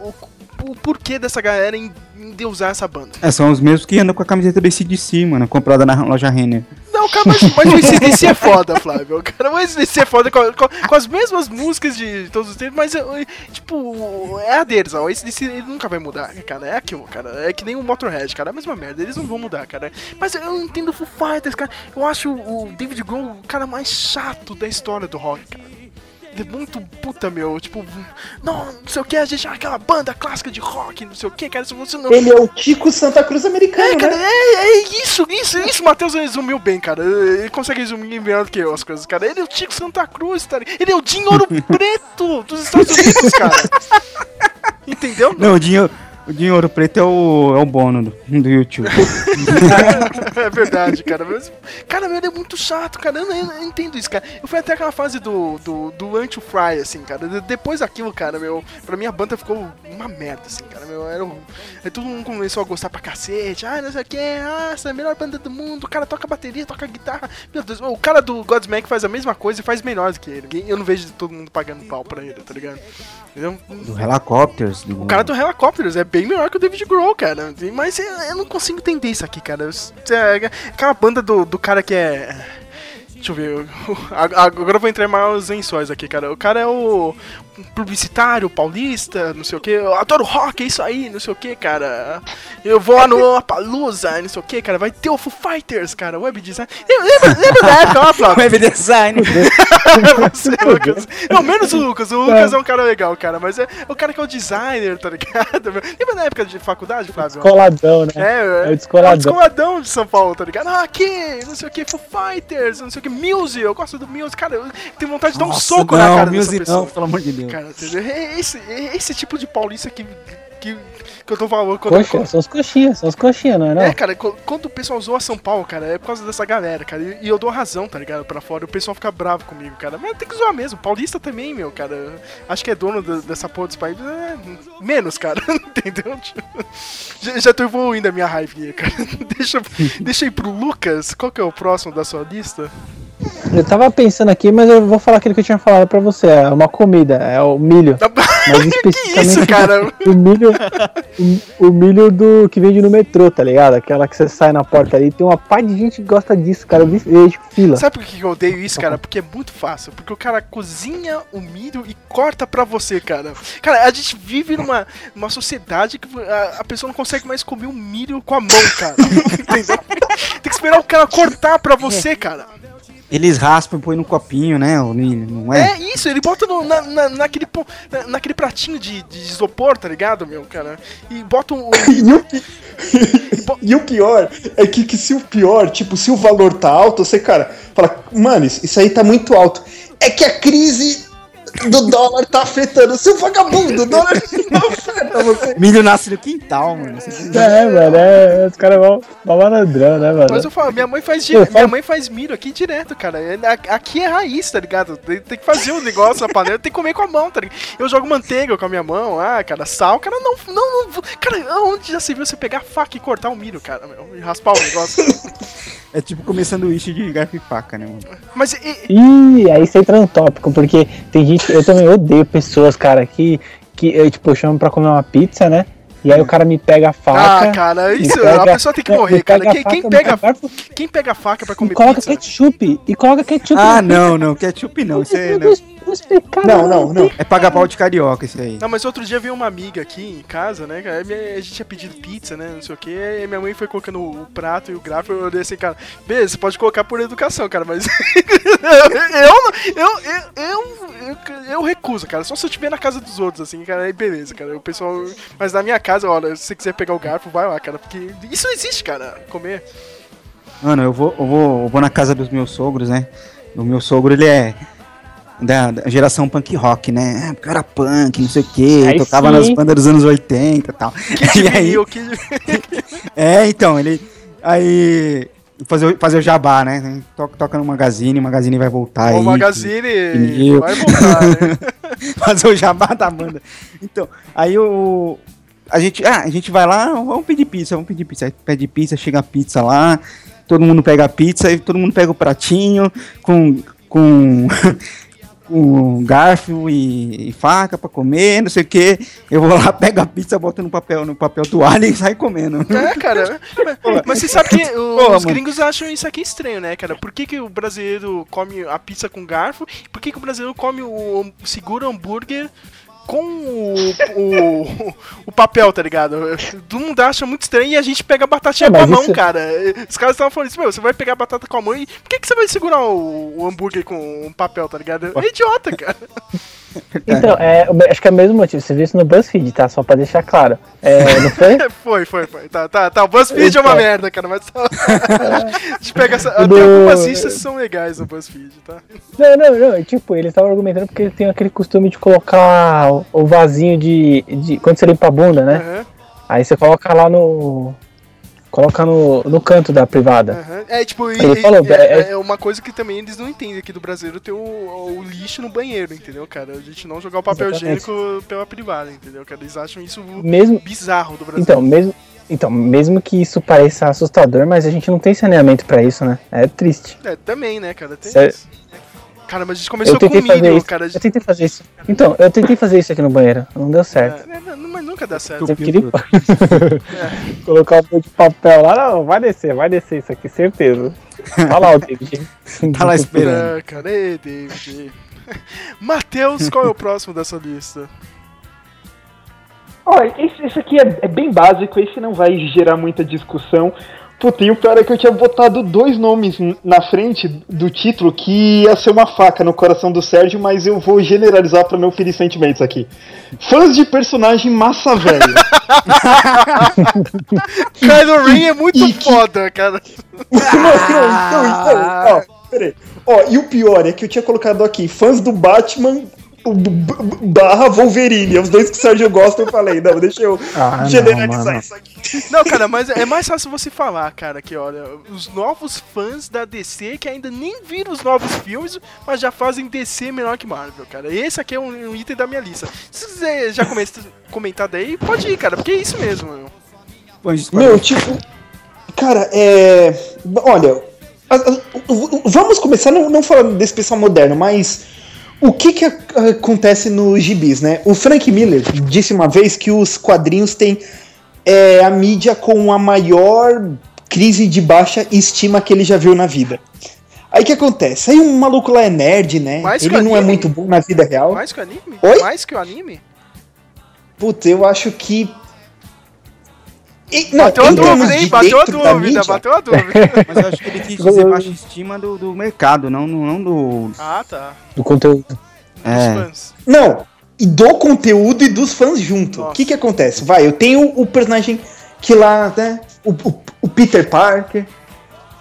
o, o porquê dessa galera em, deusar essa banda. É, são os mesmos que andam com a camiseta desse DC, mano, comprada na loja Renner. Não, cara, mas, mas o ACDC é foda, Flávio. Cara, o ACDC é foda com, com- com as mesmas músicas de todos os tempos, mas, tipo, é a deles, ó. O ele nunca vai mudar, cara. É aquilo, cara. É que nem o Motorhead, cara. É a mesma merda. Eles não vão mudar, cara. Mas eu não entendo o Foo Fighters, cara. Eu acho o David Grohl o cara mais chato da história do rock, cara. Ele é muito puta, meu. Tipo, não, não sei o que, a gente é aquela banda clássica de rock, não sei o que, cara. Se você não. Ele é o Tico Santa Cruz americano, É, cara, né? é, é isso, isso, isso, o Matheus resumiu bem, cara. Ele consegue resumir melhor do que eu as coisas, cara. Ele é o Tico Santa Cruz, tá? ligado? Ele é o Dinho Ouro (laughs) Preto dos Estados Unidos, cara. (laughs) Entendeu? Não, o dinheiro, o dinheiro ouro preto é o, é o bono do, do YouTube. (laughs) é verdade, cara. Mas, cara, meu, ele é muito chato, cara. Eu não, eu não entendo isso, cara. Eu fui até aquela fase do, do, do Anti-Fry, assim, cara. De- Depois daquilo, cara, meu, pra mim a banda ficou uma merda, assim, cara. Meu, era um, aí todo mundo começou a gostar pra cacete. Ah, não sei o que, ah, essa é a melhor banda do mundo. O cara toca bateria, toca guitarra. Meu Deus, o cara do Godsmack faz a mesma coisa e faz melhor do que ele. Eu não vejo todo mundo pagando pau pra ele, tá ligado? Entendeu? Do Helicopters. Do... O cara do Helicopters é bem melhor que o David Grohl, cara. Mas eu, eu não consigo entender isso aqui, cara. Eu- é, Aquela banda do, do cara que é. Deixa eu ver. (laughs) Agora eu vou entrar em maiores lençóis aqui, cara. O cara é o publicitário paulista, não sei o que. Eu adoro rock, é isso aí, não sei o que, cara. Eu vou lá no Palusa, não sei o que, cara. Vai ter o Foo Fighters, cara. Web design. Lembra, lembra da época lá, Flávio? Web design. (laughs) Você, Lucas. Não, menos o Lucas. O Lucas é um cara legal, cara. Mas é o cara que é o designer, tá ligado? (laughs) Lembra da época de faculdade, Flávio? Descoladão, né? É, é, É o é o descoladão. descoladão de São Paulo, tá ligado? Ah, aqui, não sei o que, Foo Fighters, não sei o que, Muse, eu gosto do Muse, cara, eu tenho vontade de dar um Nossa, soco não, na cara dessa Muse pessoa. não, pelo amor de Deus. Cara, entendeu? É esse, é esse tipo de paulista que, que, que eu tô falando. Quando, Coxa, são os coxinhas, são os coxinhas, não é não? é, cara, quando o pessoal zoa São Paulo, cara, é por causa dessa galera, cara. E, e eu dou razão, tá ligado? Pra fora. O pessoal fica bravo comigo, cara. Mas tem que zoar mesmo. Paulista também, meu, cara. Acho que é dono dessa porra desse país. É, menos, cara. (laughs) Entendeu? Já, já tô evoluindo a minha raivinha, cara. (laughs) Deixa, deixa ir pro Lucas. Qual que é o próximo da sua lista? Eu tava pensando aqui, mas eu vou falar aquilo que eu tinha falado pra você. É uma comida, é o milho. Mas (laughs) especificamente isso, cara? o milho. O, o milho do que vende no metrô, tá ligado? Aquela que você sai na porta ali. Tem uma par de gente que gosta disso, cara. Eu vejo fila. Sabe por que eu odeio isso, cara? Porque é muito fácil. Porque o cara cozinha o milho e corta pra você, cara. Cara, a gente vive numa, numa sociedade que a, a pessoa não consegue mais comer o milho com a mão, cara. (laughs) Entendeu? Tem que esperar o cara cortar pra você, cara. Eles raspam e põem no copinho, né, o milho, não é? É isso, ele bota no- na, na- naquele, na- naquele pratinho de, de isopor, tá ligado, meu, cara? E bota um. (laughs) E o, (laughs) e o pior é que, que se o pior, tipo, se o valor tá alto, você, cara, fala, mano, isso aí tá muito alto. É que a crise do dólar tá afetando. Seu vagabundo, o dólar (laughs) não afeta você. Milho nasce no quintal, mano. É, mano, é, os caras vão vão malandrão, né, mano? Mas eu falo, minha mãe faz, minha falo- mãe faz milho aqui direto, cara. É- Aqui é raiz, tá ligado? Tem, que fazer o negócio na panela, tem que comer com a mão, tá ligado? Eu jogo manteiga com a minha mão, ah, cara, sal, cara, não, não, não cara, onde já se viu você pegar a faca e cortar o milho, cara, meu, e raspar o negócio? (laughs) É tipo comer sanduíche de garfo e faca, né, mano? Mas e- Ih, aí você entra no tópico, porque tem gente. Eu também odeio pessoas, cara, que, que eu, tipo, chamo pra comer uma pizza, né? E aí o cara me pega a faca. Ah, cara, isso, pega- a pessoa tem que (laughs) me morrer, cara. Quem, faca, quem pega, garfo quem pega a faca pra E comer coloca pizza? ketchup. E coloca ketchup. Ah, não, não, ketchup não, isso aí não. Não, não, não. É pagar pau de carioca isso aí. Não, mas outro dia veio uma amiga aqui em casa, né? cara, A gente tinha pedido pizza, né? Não sei o que. E minha mãe foi colocando o prato e o gráfico. Eu olhei assim, cara, beleza, você pode colocar por educação, cara, mas. (laughs) eu, eu, eu, eu, eu, eu recuso, cara. Só se eu estiver na casa dos outros, assim, cara, aí beleza, cara. O pessoal. Mas na minha casa, olha, se você quiser pegar o garfo, vai lá, cara. Porque isso não existe, cara. Comer. Mano, eu vou, eu vou, eu vou na casa dos meus sogros, né? O meu sogro, ele é da, da geração punk rock, né? Ah, porque eu era punk, não sei o quê, Aí tocava sim. nas bandas dos anos 80 e tal. Que (laughs) E aí, vinil, que. (laughs) é, então, ele. Aí. Fazer, o- fazer o jabá, né? Toca, toca no Magazine, o Magazine vai voltar O aí. Magazine vinil. vai voltar, né? (laughs) fazer o jabá da banda. Então, aí o. A gente, ah, a gente vai lá, vamos pedir pizza, vamos pedir pizza. Aí pede pizza, chega a pizza lá, todo mundo pega a pizza, aí todo mundo pega o pratinho com. com. (laughs) com garfo e, e faca pra comer, não sei o que. Eu vou lá, (laughs) pego a pizza, boto no papel, no papel toalha e saio comendo. É, cara. Mas, mas você sabe que o- Porra, os mano. gringos acham isso aqui estranho, né, cara? Por que, que o brasileiro come a pizza com garfo? Por que, que o brasileiro come o. o hambúrguer com o, o, o papel, tá ligado? Todo mundo acha muito estranho e a gente pega a batatinha É, com a mão, isso- cara. Os caras estavam falando isso, meu, você vai pegar a batata com a mão e por que, que você vai segurar o, o hambúrguer com um papel, tá ligado? É (laughs) idiota, cara. Então, é, eu acho que é o mesmo motivo. Você viu isso no BuzzFeed, tá? Só pra deixar claro. É, não foi? (laughs) foi, foi, foi. Tá, tá, tá. O BuzzFeed é uma Então. merda, cara, mas. tá- (laughs) a gente pega essa. Tem Do- algumas listas que são legais no BuzzFeed, tá? Não, não, não. Tipo, eles estavam argumentando porque ele tem aquele costume de colocar o- vasinho de, de. Quando você limpa a bunda, né? Aham, Aí você coloca lá no. Coloca no, no canto da privada. aham. É, tipo, Ele e- falou, é, é- é uma coisa que também eles não entendem aqui do brasileiro ter o, o lixo no banheiro, entendeu, cara? A gente não jogar o papel Exatamente. higiênico pela privada, entendeu, cara? Eles acham isso Mesmo- bizarro do Brasil. Então, mesmo. Então, mesmo que isso pareça assustador, mas a gente não tem saneamento pra isso, né? É triste. É, também, né, cara? Tem isso. Cara, mas a gente começou com milho, isso. cara. A Eu gente... tentei fazer isso. Então, eu tentei fazer isso aqui no banheiro. Não deu certo. É, não, mas nunca dá certo. Você queria (laughs) colocar um pouco de papel lá? Não, vai descer, vai descer isso aqui, certeza. Olha lá o David. (laughs) Tá lá esperando. É, cara, ei, David. (laughs) Matheus, qual é o próximo dessa lista? Olha, esse, esse aqui é, é bem básico, esse não vai gerar muita discussão. Puta, e o pior é que eu tinha botado dois nomes na frente do título que ia ser uma faca no coração do Sérgio, mas eu vou generalizar pra não ferir sentimentos aqui. Fãs de personagem massa velha. (laughs) Kylo Ren é muito foda, cara. (laughs) não, não, então, então, ó, peraí. Ó, e o pior é que eu tinha colocado aqui, fãs do Batman barra Wolverine, os dois que o Sérgio gosta, eu falei, não, deixa eu Ah, generalizar não, isso aqui. Não, cara, mas é mais fácil você falar, cara, que olha, os novos fãs da DC que ainda nem viram os novos filmes, mas já fazem DC melhor que Marvel, cara. Esse aqui é um, um item da minha lista. Se você já come- comentar daí, pode ir, cara, porque é isso mesmo, meu. Meu, tipo, cara, é. Olha, vamos começar não, não falando desse pessoal moderno, mas o que que acontece nos gibis, né? O Frank Miller disse uma vez que os quadrinhos têm é, a mídia com a maior crise de baixa estima que ele já viu na vida. Aí o que acontece? Aí um maluco lá é nerd, né? Mais ele não é anime? muito bom na vida real. Mais que o anime? Oi? Mais que o anime? Putz, eu acho que. E- não, bateu a dúvida, hein? Bateu a dúvida, mídia- bateu a (laughs) dúvida. Mas eu acho que ele quis dizer baixa estima do, do mercado, não, não, do. Ah, tá. Do conteúdo. É. Não, e do conteúdo e dos fãs junto. O que que acontece? Vai, eu tenho o personagem que lá, né? O, o- o Peter Parker.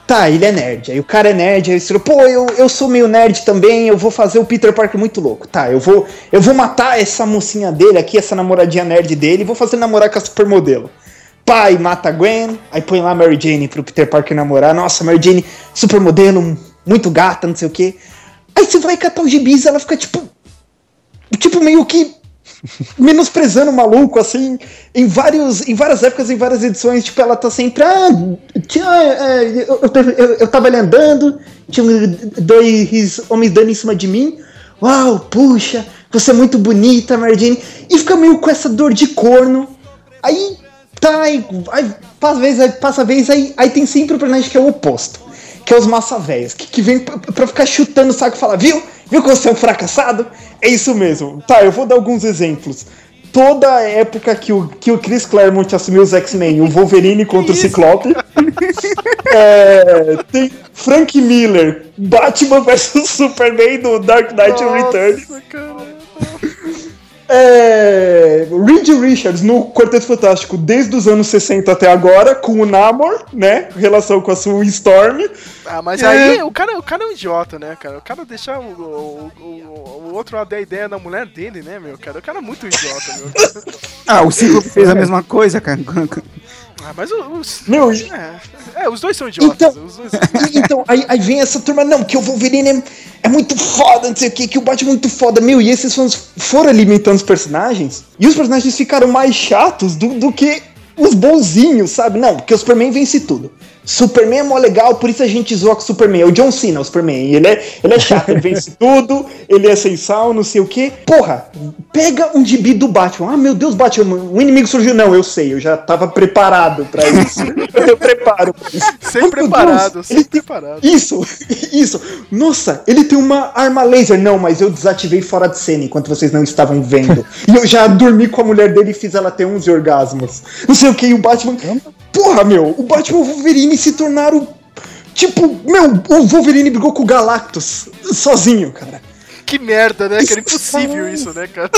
Tá, ele é nerd. Aí o cara é nerd, aí ele falou, pô, eu, eu sou meio nerd também, eu vou fazer o Peter Parker muito louco. Tá, eu vou, eu vou matar essa mocinha dele aqui, essa namoradinha nerd dele, e vou fazer namorar com a supermodelo. Pai mata Gwen, aí põe lá Mary Jane pro Peter Parker namorar. Nossa, Mary Jane, supermodelo, muito gata, não sei o quê. Aí você vai catar os gibis, ela fica tipo. Tipo, meio que (laughs) menosprezando o maluco, assim, em, vários, em várias épocas, em várias edições, tipo, ela tá sempre, ah, tinha, é, eu, eu, eu, eu tava ali andando, tinha dois homens dando em cima de mim, uau, puxa, você é muito bonita, Mary Jane, e fica meio com essa dor de corno, aí, tá, aí, aí passa a vez, aí passa vez, aí, aí tem sempre o personagem que é o oposto, que é os massa velhos, que, que vem pra, pra ficar chutando o saco e falar, viu? Viu que você é um fracassado? É isso mesmo. Tá, eu vou dar alguns exemplos. Toda a época que o, que o Chris Claremont assumiu os X-Men, o Wolverine contra o Ciclope. (laughs) É, tem Frank Miller, Batman vs (laughs) Superman do Dark Knight Returns. É, Reed Richards no Quarteto Fantástico desde os anos 60 até agora, com o Namor, né? Relação com a sua Storm. Ah, mas É. aí o cara, o cara é um idiota, né, cara? O cara deixar o, o, o, o outro lá dar ideia da mulher dele, né, meu, cara? O cara é muito idiota, meu. Ah, o Ciclope fez a mesma coisa, cara. Ah, mas os. Meu, é, é, os dois são idiotas. Então, dois... (laughs) então aí, aí vem essa turma, não, que o Wolverine é, é muito foda, não sei o que, que o Batman é muito foda. Meu, e esses fãs foram alimentando os personagens, e os personagens ficaram mais chatos do, do que os bonzinhos, sabe? Não, porque o Superman vence tudo. Superman é mó legal, por isso a gente zoa com o Superman. É o John Cena, o Superman. Ele é, ele é chato, ele vence (laughs) tudo, ele é sem sal, não sei o que. Porra, pega um gibi do Batman. Ah, meu Deus, Batman, o inimigo surgiu. Não, eu sei, eu já tava preparado pra isso. eu tenho preparo pra isso. (laughs) Sempre Meu preparado, Deus, tem- preparado. Isso, (laughs) isso. Nossa, ele tem uma arma laser. Não, mas eu desativei fora de cena enquanto vocês não estavam vendo. e eu já dormi com a mulher dele e fiz ela ter 11 orgasmos. Não sei o que, e o Batman. Porra, meu, o Batman e Wolverine se tornaram. Tipo, meu, o Wolverine brigou com o Galactus sozinho, cara. Que merda, né? Que era impossível isso, né, cara?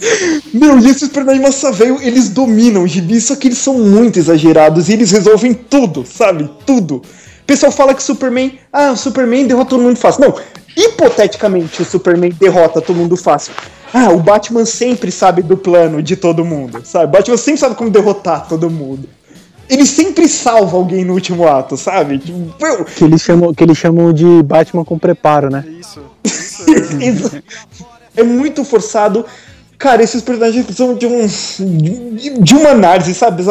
(laughs) Meu, e esses personagens massa velho, eles dominam o gibi, só que eles são muito exagerados e eles resolvem tudo, sabe? Tudo. O pessoal fala que Superman, ah, o Superman derrota todo mundo fácil. Não, hipoteticamente o Superman derrota todo mundo fácil. Ah, o Batman sempre sabe do plano de todo mundo, sabe? O Batman sempre sabe como derrotar todo mundo. Ele sempre salva alguém no último ato, sabe? Tipo, meu, Que eles chamam, que eles chamam de Batman com preparo, né? Isso. Exa- (laughs) é muito forçado. Cara, esses personagens precisam de um. de, de uma análise, sabe?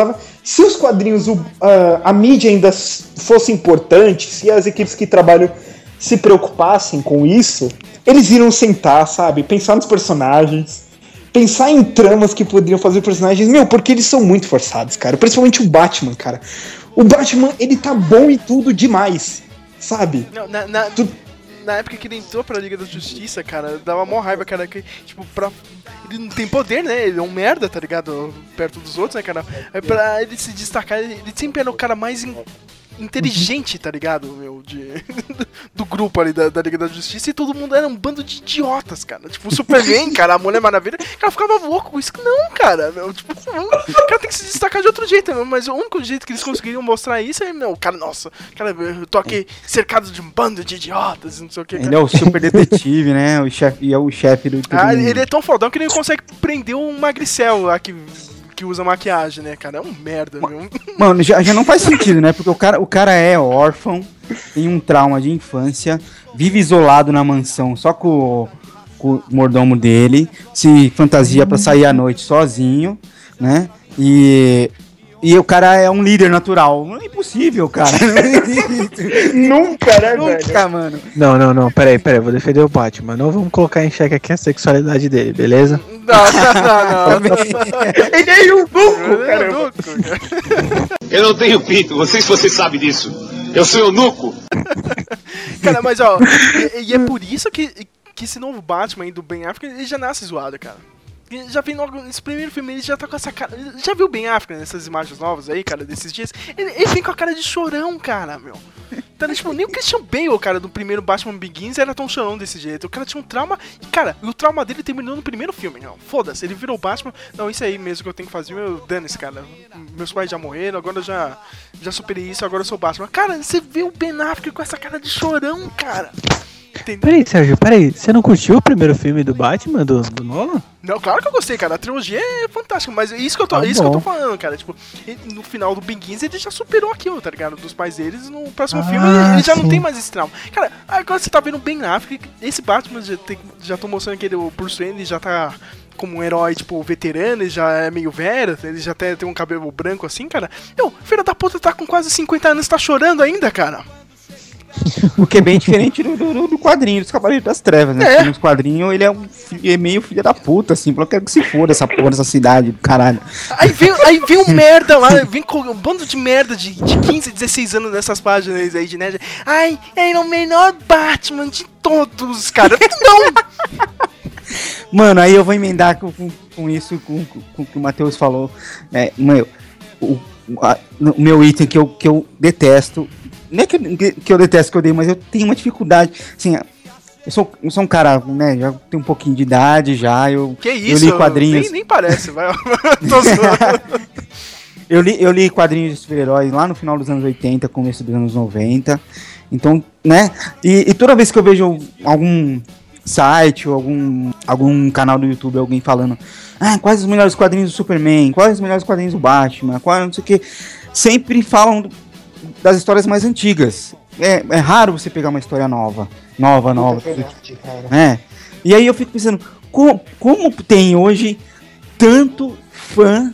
Se os quadrinhos, o- a, a mídia ainda fosse importante, se as equipes que trabalham se preocupassem com isso, eles iriam sentar, sabe? Pensar nos personagens. Pensar em tramas que poderiam fazer personagens. Meu, porque eles são muito forçados, cara. Principalmente o Batman, cara. O Batman, ele tá bom em tudo demais, sabe? Não, na, na- na época que ele entrou pra Liga da Justiça, cara, dava mó raiva, cara, que, tipo, pra. Ele não tem poder, né? Ele é um merda, tá ligado? Perto dos outros, né, cara? Aí pra ele se destacar, ele, ele sempre era o cara mais in- inteligente, tá ligado? Meu, de, (laughs) do grupo ali da, da Liga da Justiça e todo mundo era um bando de idiotas, cara. Tipo, o Superman, cara, a Mulher Maravilha, o cara ficava louco com isso. Não, cara, meu, tipo, não, o cara tem que se destacar de outro jeito, meu, mas o único jeito que eles conseguiriam mostrar isso é, meu, cara, nossa, cara, eu tô aqui cercado de um bando de idiotas, não sei o que. Ele é o super detetive, né? O chefe, e é o chefe do. Ah, ele é tão fodão que ele consegue prender um magricel lá que, que usa maquiagem, né, cara? É um merda, meu. (laughs) Mano, já, já não faz sentido, né? Porque o cara, o cara é órfão, tem um trauma de infância, vive isolado na mansão só com, com o mordomo dele, se fantasia pra sair à noite sozinho, né? E, e o cara é um líder natural. Não é impossível, cara. (laughs) Nunca, né, Nunca, mano. Não, não, não, peraí, peraí, vou defender o Batman. Não vamos colocar em xeque aqui a sexualidade dele, beleza? Não, não, não, não. Ele é louco, cara. Eu não tenho pinto, não sei se você sabe disso. Eu sou eunuco. Cara, mas ó, (laughs) e, e é por isso que, que esse novo Batman aí do Ben Affleck, ele já nasce zoado, cara. Já vem logo nesse primeiro filme, ele já tá com essa cara. Já viu Ben Affleck nessas imagens novas aí, cara, desses dias? Ele, ele vem com a cara de chorão, cara, meu. Tá, tipo, nem o Christian Bale, cara, do primeiro Batman Begins era tão chorão desse jeito. O cara tinha um trauma. E, cara, o trauma dele terminou no primeiro filme, não. Foda-se, ele virou Batman. Não, isso aí mesmo que eu tenho que fazer. Meu, dane-se, cara. Meus pais já morreram, agora eu já, já superei isso, agora eu sou Batman. Cara, você vê o Ben Affleck com essa cara de chorão, cara. Entendeu? Peraí, Sérgio, peraí. Você não curtiu o primeiro filme do Batman, do, do Nolan? Não, claro que eu gostei, cara. A trilogia é fantástica, mas é isso que eu tô, Tá isso que eu tô falando, cara. Tipo, ele- no final do Begins ele já superou aquilo, tá ligado? Dos pais deles. No próximo Ah, filme ele já não tem mais esse trauma. Cara, agora você tá vendo bem Affleck. Esse Batman já, tem, já tô mostrando que ele, o Bruce Wayne ele já tá como um herói, tipo, veterano, ele já é meio velho, ele já até tem um cabelo branco assim, cara. Meu, filho da puta tá com quase 50 anos, tá chorando ainda, cara. (laughs) O que é bem diferente do, do, do quadrinho dos Cavaleiros das Trevas, né? É. Nos quadrinhos ele é, um, é meio filho da puta, assim. Falou, quero que se foda essa porra dessa cidade, do caralho. Aí vem, aí vem um (laughs) merda lá, vem com um bando de merda de, de 15, 16 anos nessas páginas aí de nerd. Ai, ele é o melhor Batman de todos, cara. Não! (laughs) Mano, aí eu vou emendar com, com, com isso, com, com, com o que o Matheus falou. É, meu, o, a- o meu item que eu, que eu detesto. Não é que, eu- que eu detesto que eu odeio, mas eu tenho uma dificuldade. Assim, eu sou, eu sou um cara, né? Já tenho um pouquinho de idade já. Eu, Que eu isso? li quadrinhos. Nem, nem parece, vai. (laughs) (laughs) Eu li, eu li quadrinhos de super-heróis lá no final dos anos 80, começo dos anos 90. Então, né? E, e toda vez que eu vejo algum site ou algum, algum canal do YouTube, alguém falando ah, quais os melhores quadrinhos do Superman, quais os melhores quadrinhos do Batman, qual não sei o que, sempre falam das histórias mais antigas. É, é raro você pegar uma história nova. Nova, nova. É. E aí eu fico pensando, como, como tem hoje tanto fã,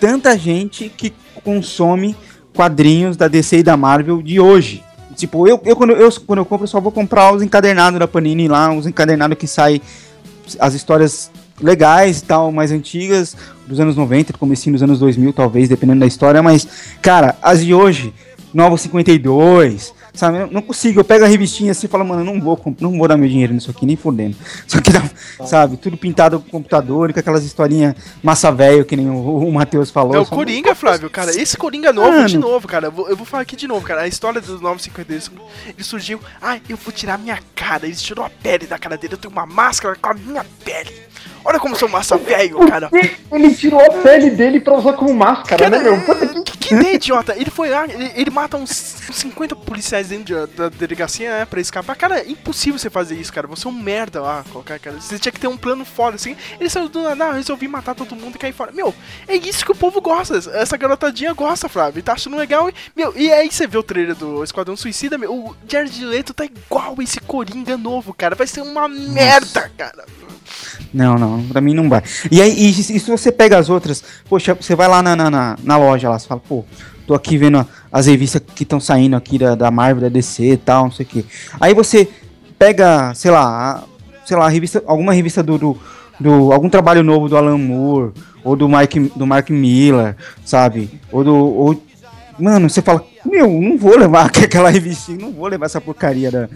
tanta gente que consome quadrinhos da DC e da Marvel de hoje? Tipo, eu, eu, quando, eu quando eu compro, eu só vou comprar os encadernados da Panini lá, os encadernados que saem as histórias legais e tal, mais antigas, dos anos 90, do comecinho dos anos 2000, talvez, dependendo da história, mas, cara, as de hoje, Novo 52, sabe, eu não consigo, eu pego a revistinha assim e falo, mano, não vou, não vou dar meu dinheiro nisso aqui, nem fodendo. Isso (laughs) aqui dá, sabe, tudo pintado com computador, e com aquelas historinhas massa velho, que nem o, o Matheus falou. É o só- Coringa, Flávio, cara. Esse Coringa novo, Mano. de novo, cara. Eu vou, eu vou falar aqui de novo, cara. A história dos 952, ele surgiu. Ai, eu vou tirar minha cara. Ele tirou a pele da cara dele. Eu tenho uma máscara com a minha pele. Olha como sou massa velho, cara. Ele tirou a pele dele pra usar como máscara, né, meu? Puta que Que, idiota. Ele foi lá, ele, ele mata uns 50 policiais dentro de- da delegacia, né, pra escapar. Cara, é impossível você fazer isso, cara. Você é um merda lá, qualquer cara. Você tinha que ter um plano foda, assim. Ele saiu do nada, ah, resolvi matar todo mundo e cair fora. Meu, é isso que o povo gosta. Essa garotadinha gosta, Flávio. Tá achando legal. E, meu, e aí você vê o trailer do Esquadrão Suicida, meu. O Jared Leto tá igual esse Coringa novo, cara. Vai ser uma merda, cara. Não, não, pra mim não vai. E aí, e, e se você pega as outras, poxa, você vai lá na, na, na, loja lá, você fala, pô, tô aqui vendo as revistas que estão saindo aqui da, da Marvel, da DC e tal, não sei o que. Aí você pega, sei lá, a- sei lá, revista, alguma revista do, do, do- algum trabalho novo do Alan Moore, ou do Mike, do Mark Miller, sabe? Ou do. Ou, mano, você fala, meu, não vou levar (laughs) aquela revistinha, não vou levar essa porcaria da,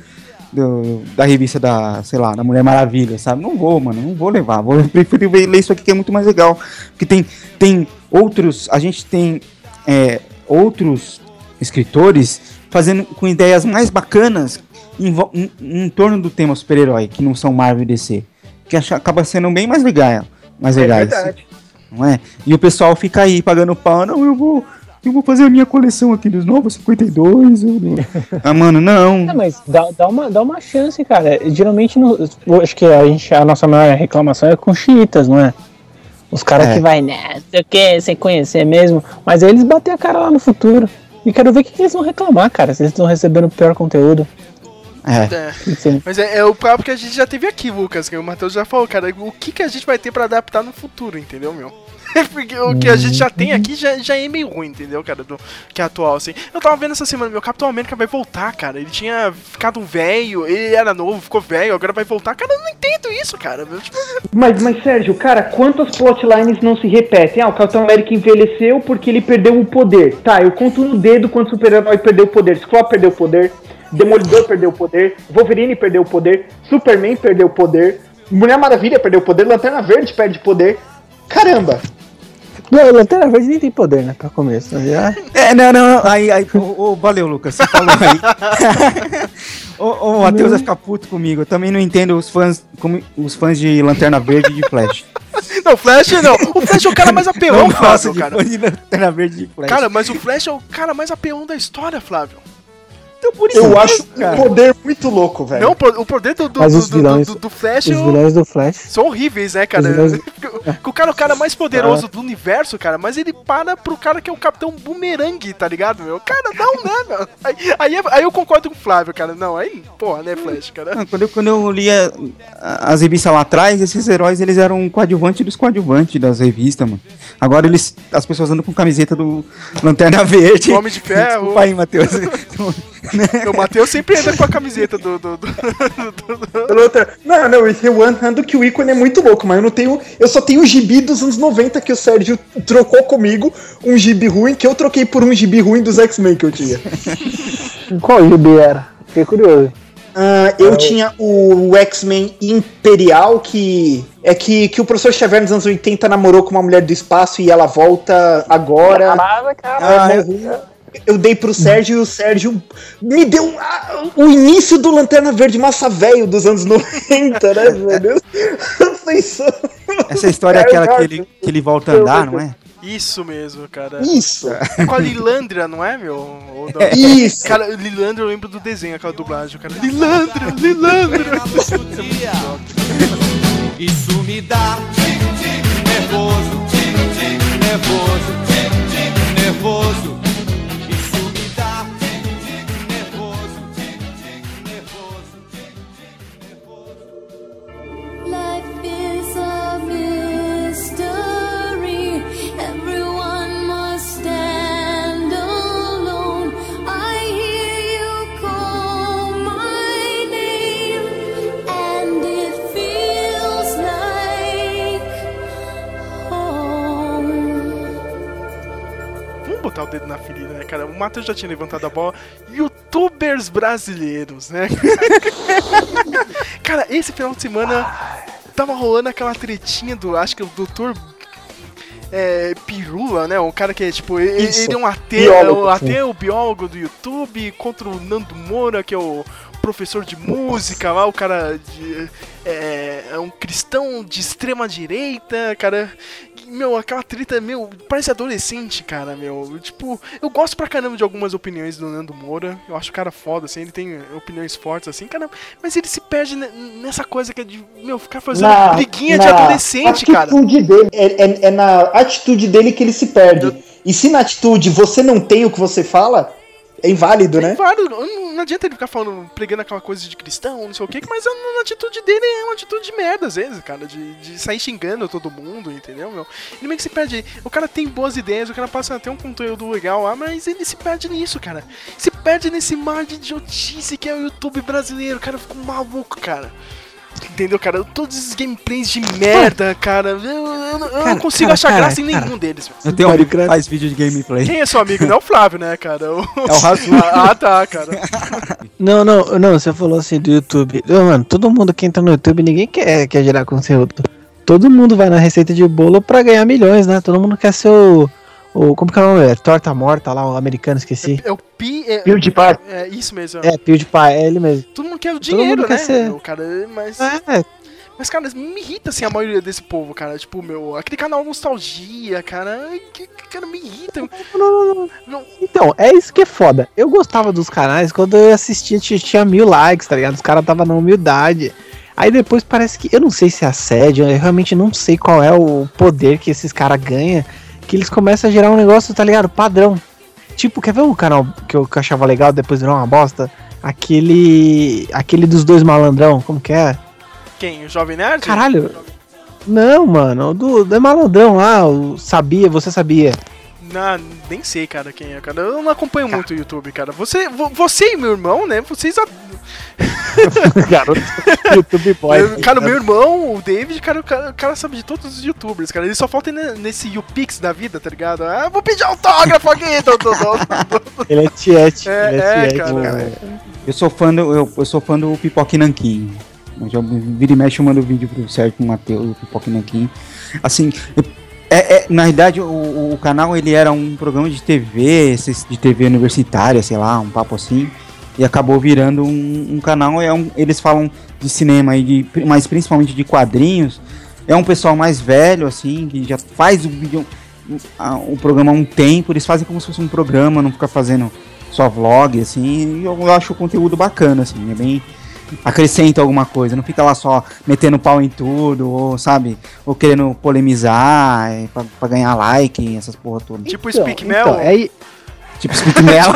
do- da revista da, sei lá, da Mulher Maravilha, sabe? Não vou, mano, não vou levar. Vou, eu prefiro ler isso aqui que é muito mais legal. Porque tem, tem outros, a gente tem é, outros escritores fazendo com ideias mais bacanas em, em- em torno do tema super-herói, que não são Marvel e DC. Que acha- acaba sendo bem mais legal. Mais É legais. verdade. não é? E o pessoal fica aí pagando pau, não, eu vou, eu vou fazer a minha coleção aqui dos novos 52. eu (laughs) ah, mano, não. É, mas dá, dá, uma, dá uma chance, cara. Geralmente, no, acho que a, gente, a nossa maior reclamação é com xiitas, não é? Os caras É. que vai, né, não sei o que, sem conhecer mesmo. Mas aí eles batem a cara lá no futuro. E quero ver o que, que eles vão reclamar, cara. Se eles estão recebendo o pior conteúdo. É. É. Mas é, é o papo que a gente já teve aqui, Lucas, que o Matheus já falou, cara, o que, que a gente vai ter pra adaptar no futuro, entendeu, meu? (laughs) Porque o que a gente já tem aqui já, já é meio ruim, entendeu, cara? Do, que é atual, assim. Eu tava vendo essa semana, meu Capitão América vai voltar, cara. Ele tinha ficado velho, ele era novo, ficou velho, agora vai voltar. Cara, eu não entendo isso, cara. Tipo, (laughs) Mas, mas Sérgio, cara, quantas plotlines não se repetem? Ah, o Capitão América envelheceu porque ele perdeu o poder. Tá, eu conto no dedo quanto super-herói perdeu o poder. Ciclope perdeu o poder, Demolidor perdeu o poder, Wolverine perdeu o poder, Superman perdeu o poder, Mulher Maravilha perdeu o poder, Lanterna Verde perde poder. Caramba! Não, o Lanterna Verde nem tem poder, né? Pra começo. né? Já... É, não, não, não. Aí, aí, ô, ô, valeu, Lucas, você falou aí. (laughs) ô, ô, o Matheus vai ficar puto comigo. Eu também não entendo os fãs, como, os fãs de Lanterna Verde e de Flash. (laughs) não, o Flash não. O Flash é o cara mais apelão, não Flávio, de cara. fã de Lanterna Verde e de Flash. Cara, mas o Flash é o cara mais apelão da história, Flávio. Então por Eu mesmo, acho cara. um poder muito louco, velho. Não, o poder do, do, do, vilões- do- do Flash Os é vilões do Flash. são horríveis, né, cara? Vilões- (laughs) o cara é o cara mais poderoso do universo, cara, mas ele para pro cara que é o Capitão Boomerang, tá ligado, meu? Cara, não, né, meu? Aí, aí, é- aí eu concordo com o Flávio, cara. Não, aí, porra, né, Flash, cara? Quando eu, quando eu lia a- as revistas lá atrás, esses heróis eles eram um coadjuvante dos coadjuvantes das revistas, mano. Agora eles. As pessoas andam com camiseta do Lanterna Verde. Homem de Ferro. (laughs) Desculpa aí, Matheus. (laughs) (laughs) O Matheus sempre anda com a camiseta do. do, do- do- Não, não, eu ando que o ícone é muito louco, mas eu não tenho. Eu só tenho o gibi dos anos 90 que o Sérgio trocou comigo, um gibi ruim, que eu troquei por um gibi ruim dos X-Men que eu tinha. (laughs) Qual gibi era? Fiquei curioso. Ah, eu tinha o, o X-Men Imperial, que é que, que o professor Xavier nos anos 80 namorou com uma mulher do espaço e ela volta agora. Caralho, cara. Ah, eu, eu dei pro Sérgio e o Sérgio me deu o início do Lanterna Verde Massa Velho dos anos (laughs) 90, né, velho? Essa história é aquela que ele, que ele volta a andar, não é? Isso mesmo, cara. Isso. É com a Lilandra, não é, meu? Não? Isso. Cara, Lilandra eu lembro do desenho, aquela dublagem, cara. Lilandra, (laughs) Lilandra. Isso me dá nervoso, nervoso, nervoso. Botar o dedo na ferida, né, cara? O Matheus já tinha levantado a bola. Youtubers brasileiros, né? (laughs) cara, esse final de semana tava rolando aquela tretinha do. Acho que o Dr. É, Pirula, né? Um cara que é tipo. Ele, Isso, ele é um ateu, biólogo, o ateu, biólogo do YouTube, contra o Nando Moura, que é o professor de música lá, o cara de, é, é um cristão de extrema direita, cara. Meu, aquela treta, meu, parece adolescente, cara, meu. Tipo, eu gosto pra caramba de algumas opiniões do Nando Moura. Eu acho o cara foda, assim, ele tem opiniões fortes, assim, cara. Mas ele se perde ne- nessa coisa que é de, meu, ficar fazendo Na- briguinha de na adolescente, cara. atitude Dele, é, é- é na atitude dele que ele se perde. E se na atitude você não tem o que você fala, é inválido, né? Claro, não, não adianta ele ficar falando, pregando aquela coisa de cristão, não sei o que, mas a, a atitude dele é uma atitude de merda, às vezes, cara, de, de sair xingando todo mundo, entendeu, meu? Ele meio que se perde. O cara tem boas ideias, o cara passa até um conteúdo legal lá, mas ele se perde nisso, cara. Se perde nesse mar de idiotice que é o YouTube brasileiro, o cara fica maluco, cara. Entendeu, cara? Todos esses gameplays de merda, cara. Eu, eu- eu não Cara, consigo cara, achar cara, graça em cara. nenhum deles. Eu tenho um amigo que faz vídeo de gameplay. Quem é seu amigo? Não é o Flávio, né, cara? O- É o Rasul. ah, tá, cara. (laughs) Não, não, não, você falou assim do YouTube. Mano, todo mundo que entra no YouTube, ninguém quer, quer gerar conteúdo. Todo mundo vai na receita de bolo pra ganhar milhões, né? Todo mundo quer ser o. o como que é o nome? É, Torta morta lá, o americano, esqueci. É o Pi. É, PewDiePie. É isso mesmo. É, PewDiePie, é ele mesmo. Todo mundo quer o Todo mundo dinheiro, quer né? ser- meu, cara, mas. É, Mas, cara, me irrita assim a maioria desse povo, cara. Tipo, meu, aquele canal Nostalgia, cara. Que, que cara me irrita. Não, Então, é isso que é foda. Eu gostava dos canais quando eu assistia, tinha, tinha mil likes, tá ligado? Os caras tava na humildade. Aí depois parece que. Eu não sei se é assédio, eu realmente não sei qual é o poder que esses caras ganham. Que eles começam a gerar um negócio, tá ligado? Padrão. Tipo, quer ver um canal que eu, que eu achava legal, depois virou uma bosta? Aquele. Aquele dos dois malandrão, como que é? quem? O Jovem Nerd? Caralho. Não, mano, o do, do malandrão lá, o sabia, você sabia. Não, nem sei, cara, quem é, cara. Eu não acompanho muito o YouTube, cara. Você, vo- você e meu irmão, né? Vocês. a- (laughs) Garoto YouTube (laughs) boy. Eu- cara, meu irmão, o David, cara, o cara, o cara sabe de todos os youtubers, cara. Ele só falta nesse YouPix da vida, tá ligado? Ah, vou pedir autógrafo aqui, (laughs) tô, tô, tô. Ele é tiete. É, ele é, é, tiete. cara. Eu sou fã do, eu, eu sou fã do Pipoque Nanquim. Eu já vira e mexe eu mando vídeo pro Sérgio com o Matheus, o Pipoque Nanquim. Assim, eu- é, é, na realidade o, o canal ele era um programa de TV, de TV universitária, sei lá, um papo assim. E acabou virando um, um canal, é um, eles falam de cinema e de, mas principalmente de quadrinhos. É um pessoal mais velho, assim, que já faz o vídeo, o programa há um tempo, eles fazem como se fosse um programa, não fica fazendo só vlog, assim, eu acho o conteúdo bacana, assim, é bem. Acrescenta alguma coisa, não fica lá só metendo pau em tudo, ou sabe, ou querendo polemizar é, pra, pra ganhar like, essas porra toda. Tipo Então, Speak Mel. então, é, Tipo Speak (laughs) Mel.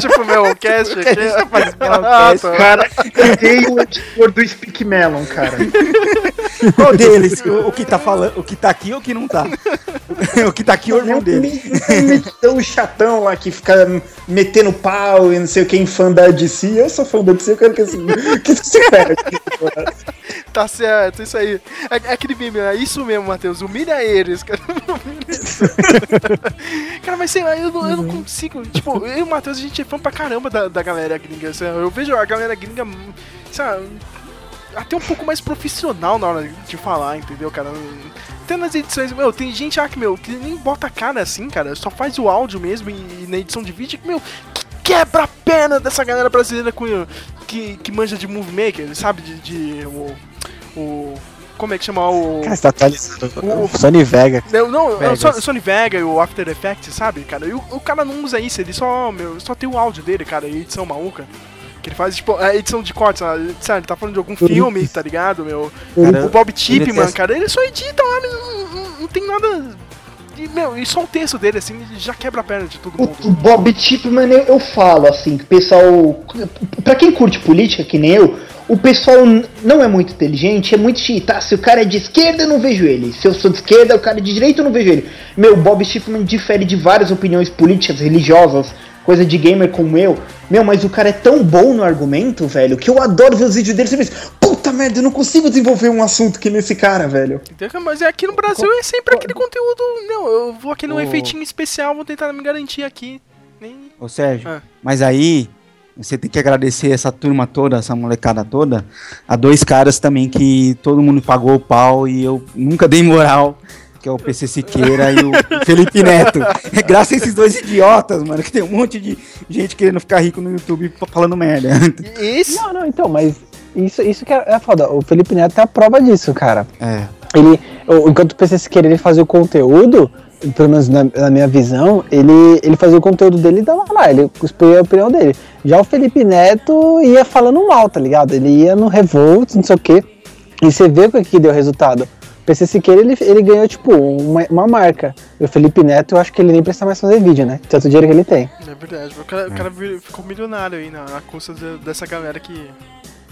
tipo meu (laughs) cast tá aqui. fazendo Ah, Melcast. tá. Cara, cadê o editor do Speak Melon, cara? (laughs) Qual deles? O, o que tá falando, o que tá aqui ou o que não tá? o que tá aqui é o irmão dele. Então o chatão lá que fica metendo pau e não sei o que em fã da DC. Eu sou fã da DC, eu quero que assim. Que se perde. Tá certo, isso aí. É, é aquele meme, é isso mesmo, Matheus. Humilha eles, cara. (laughs) (laughs) Cara, mas sei lá, eu não, eu não consigo. Tipo, eu e o Matheus, a gente é fã pra caramba da, da galera gringa. assim, Eu vejo a galera gringa, sabe, até um pouco mais profissional na hora de falar, entendeu, cara? Até nas edições, meu, tem gente ah, que, meu, que nem bota a cara assim, cara, só faz o áudio mesmo e, e na edição de vídeo, meu, que quebra a perna dessa galera brasileira com, que, que manja de Movie Maker, sabe? De. de o, o. Como é que chama o. Cara, você tá atualizando. O- O Sony Vega. Não, não, é o Vegas. Sony, Vega e o After Effects, sabe, cara? E o, o cara não usa isso, ele só, meu, só tem o áudio dele, cara, e edição maluca. Que ele faz, tipo, a edição de cortes, sério, ele tá falando de algum filme, tá ligado, meu? Cara, o Bob ele Chipman, cara, ele só edita lá, não, não, não tem nada. E, meu, e só o texto dele, assim, já quebra a perna de todo mundo. O Bob Chipman, eu, eu falo assim, que o pessoal. Pra quem curte política, que nem eu, o pessoal não é muito inteligente, é muito. Tá, se o cara é de esquerda, eu não vejo ele. Se eu sou de esquerda, o cara é de direita, eu não vejo ele. Meu, Bob Chipman difere de várias opiniões políticas, religiosas, coisa de gamer como eu. Meu, mas o cara é tão bom no argumento, velho, que eu adoro ver os vídeos dele. Você pensa, puta merda, eu não consigo desenvolver um assunto que nesse cara, velho. Mas é aqui no Brasil é sempre aquele conteúdo. Não, eu vou aqui num Ô. efeitinho especial, vou tentar me garantir aqui. Nem... Ô Sérgio, Ah. mas aí você tem que agradecer essa turma toda, essa molecada toda, a dois caras também que todo mundo pagou o pau e eu nunca dei moral, que é o PC Siqueira e o Felipe Neto. É graças a esses dois idiotas, mano, que tem um monte de gente querendo ficar rico no YouTube falando merda. Esse? Não, não, então, mas isso, isso que é, é foda. O Felipe Neto é a prova disso, cara. É. Ele, enquanto o PC querer fazer o conteúdo, pelo menos na, na minha visão, ele, ele fazia o conteúdo dele e dava lá, ele expunha a opinião dele. Já o Felipe Neto ia falando mal, tá ligado? Ele ia no Revolt, não sei o quê. E você vê o que, que deu resultado. O PC Siqueira, ele, ele ganhou, tipo, uma, uma marca. E o Felipe Neto, eu acho que ele nem precisa mais fazer vídeo, né? Tanto dinheiro que ele tem. É verdade, o cara, o cara vir- ficou milionário aí na, na custa de- dessa galera que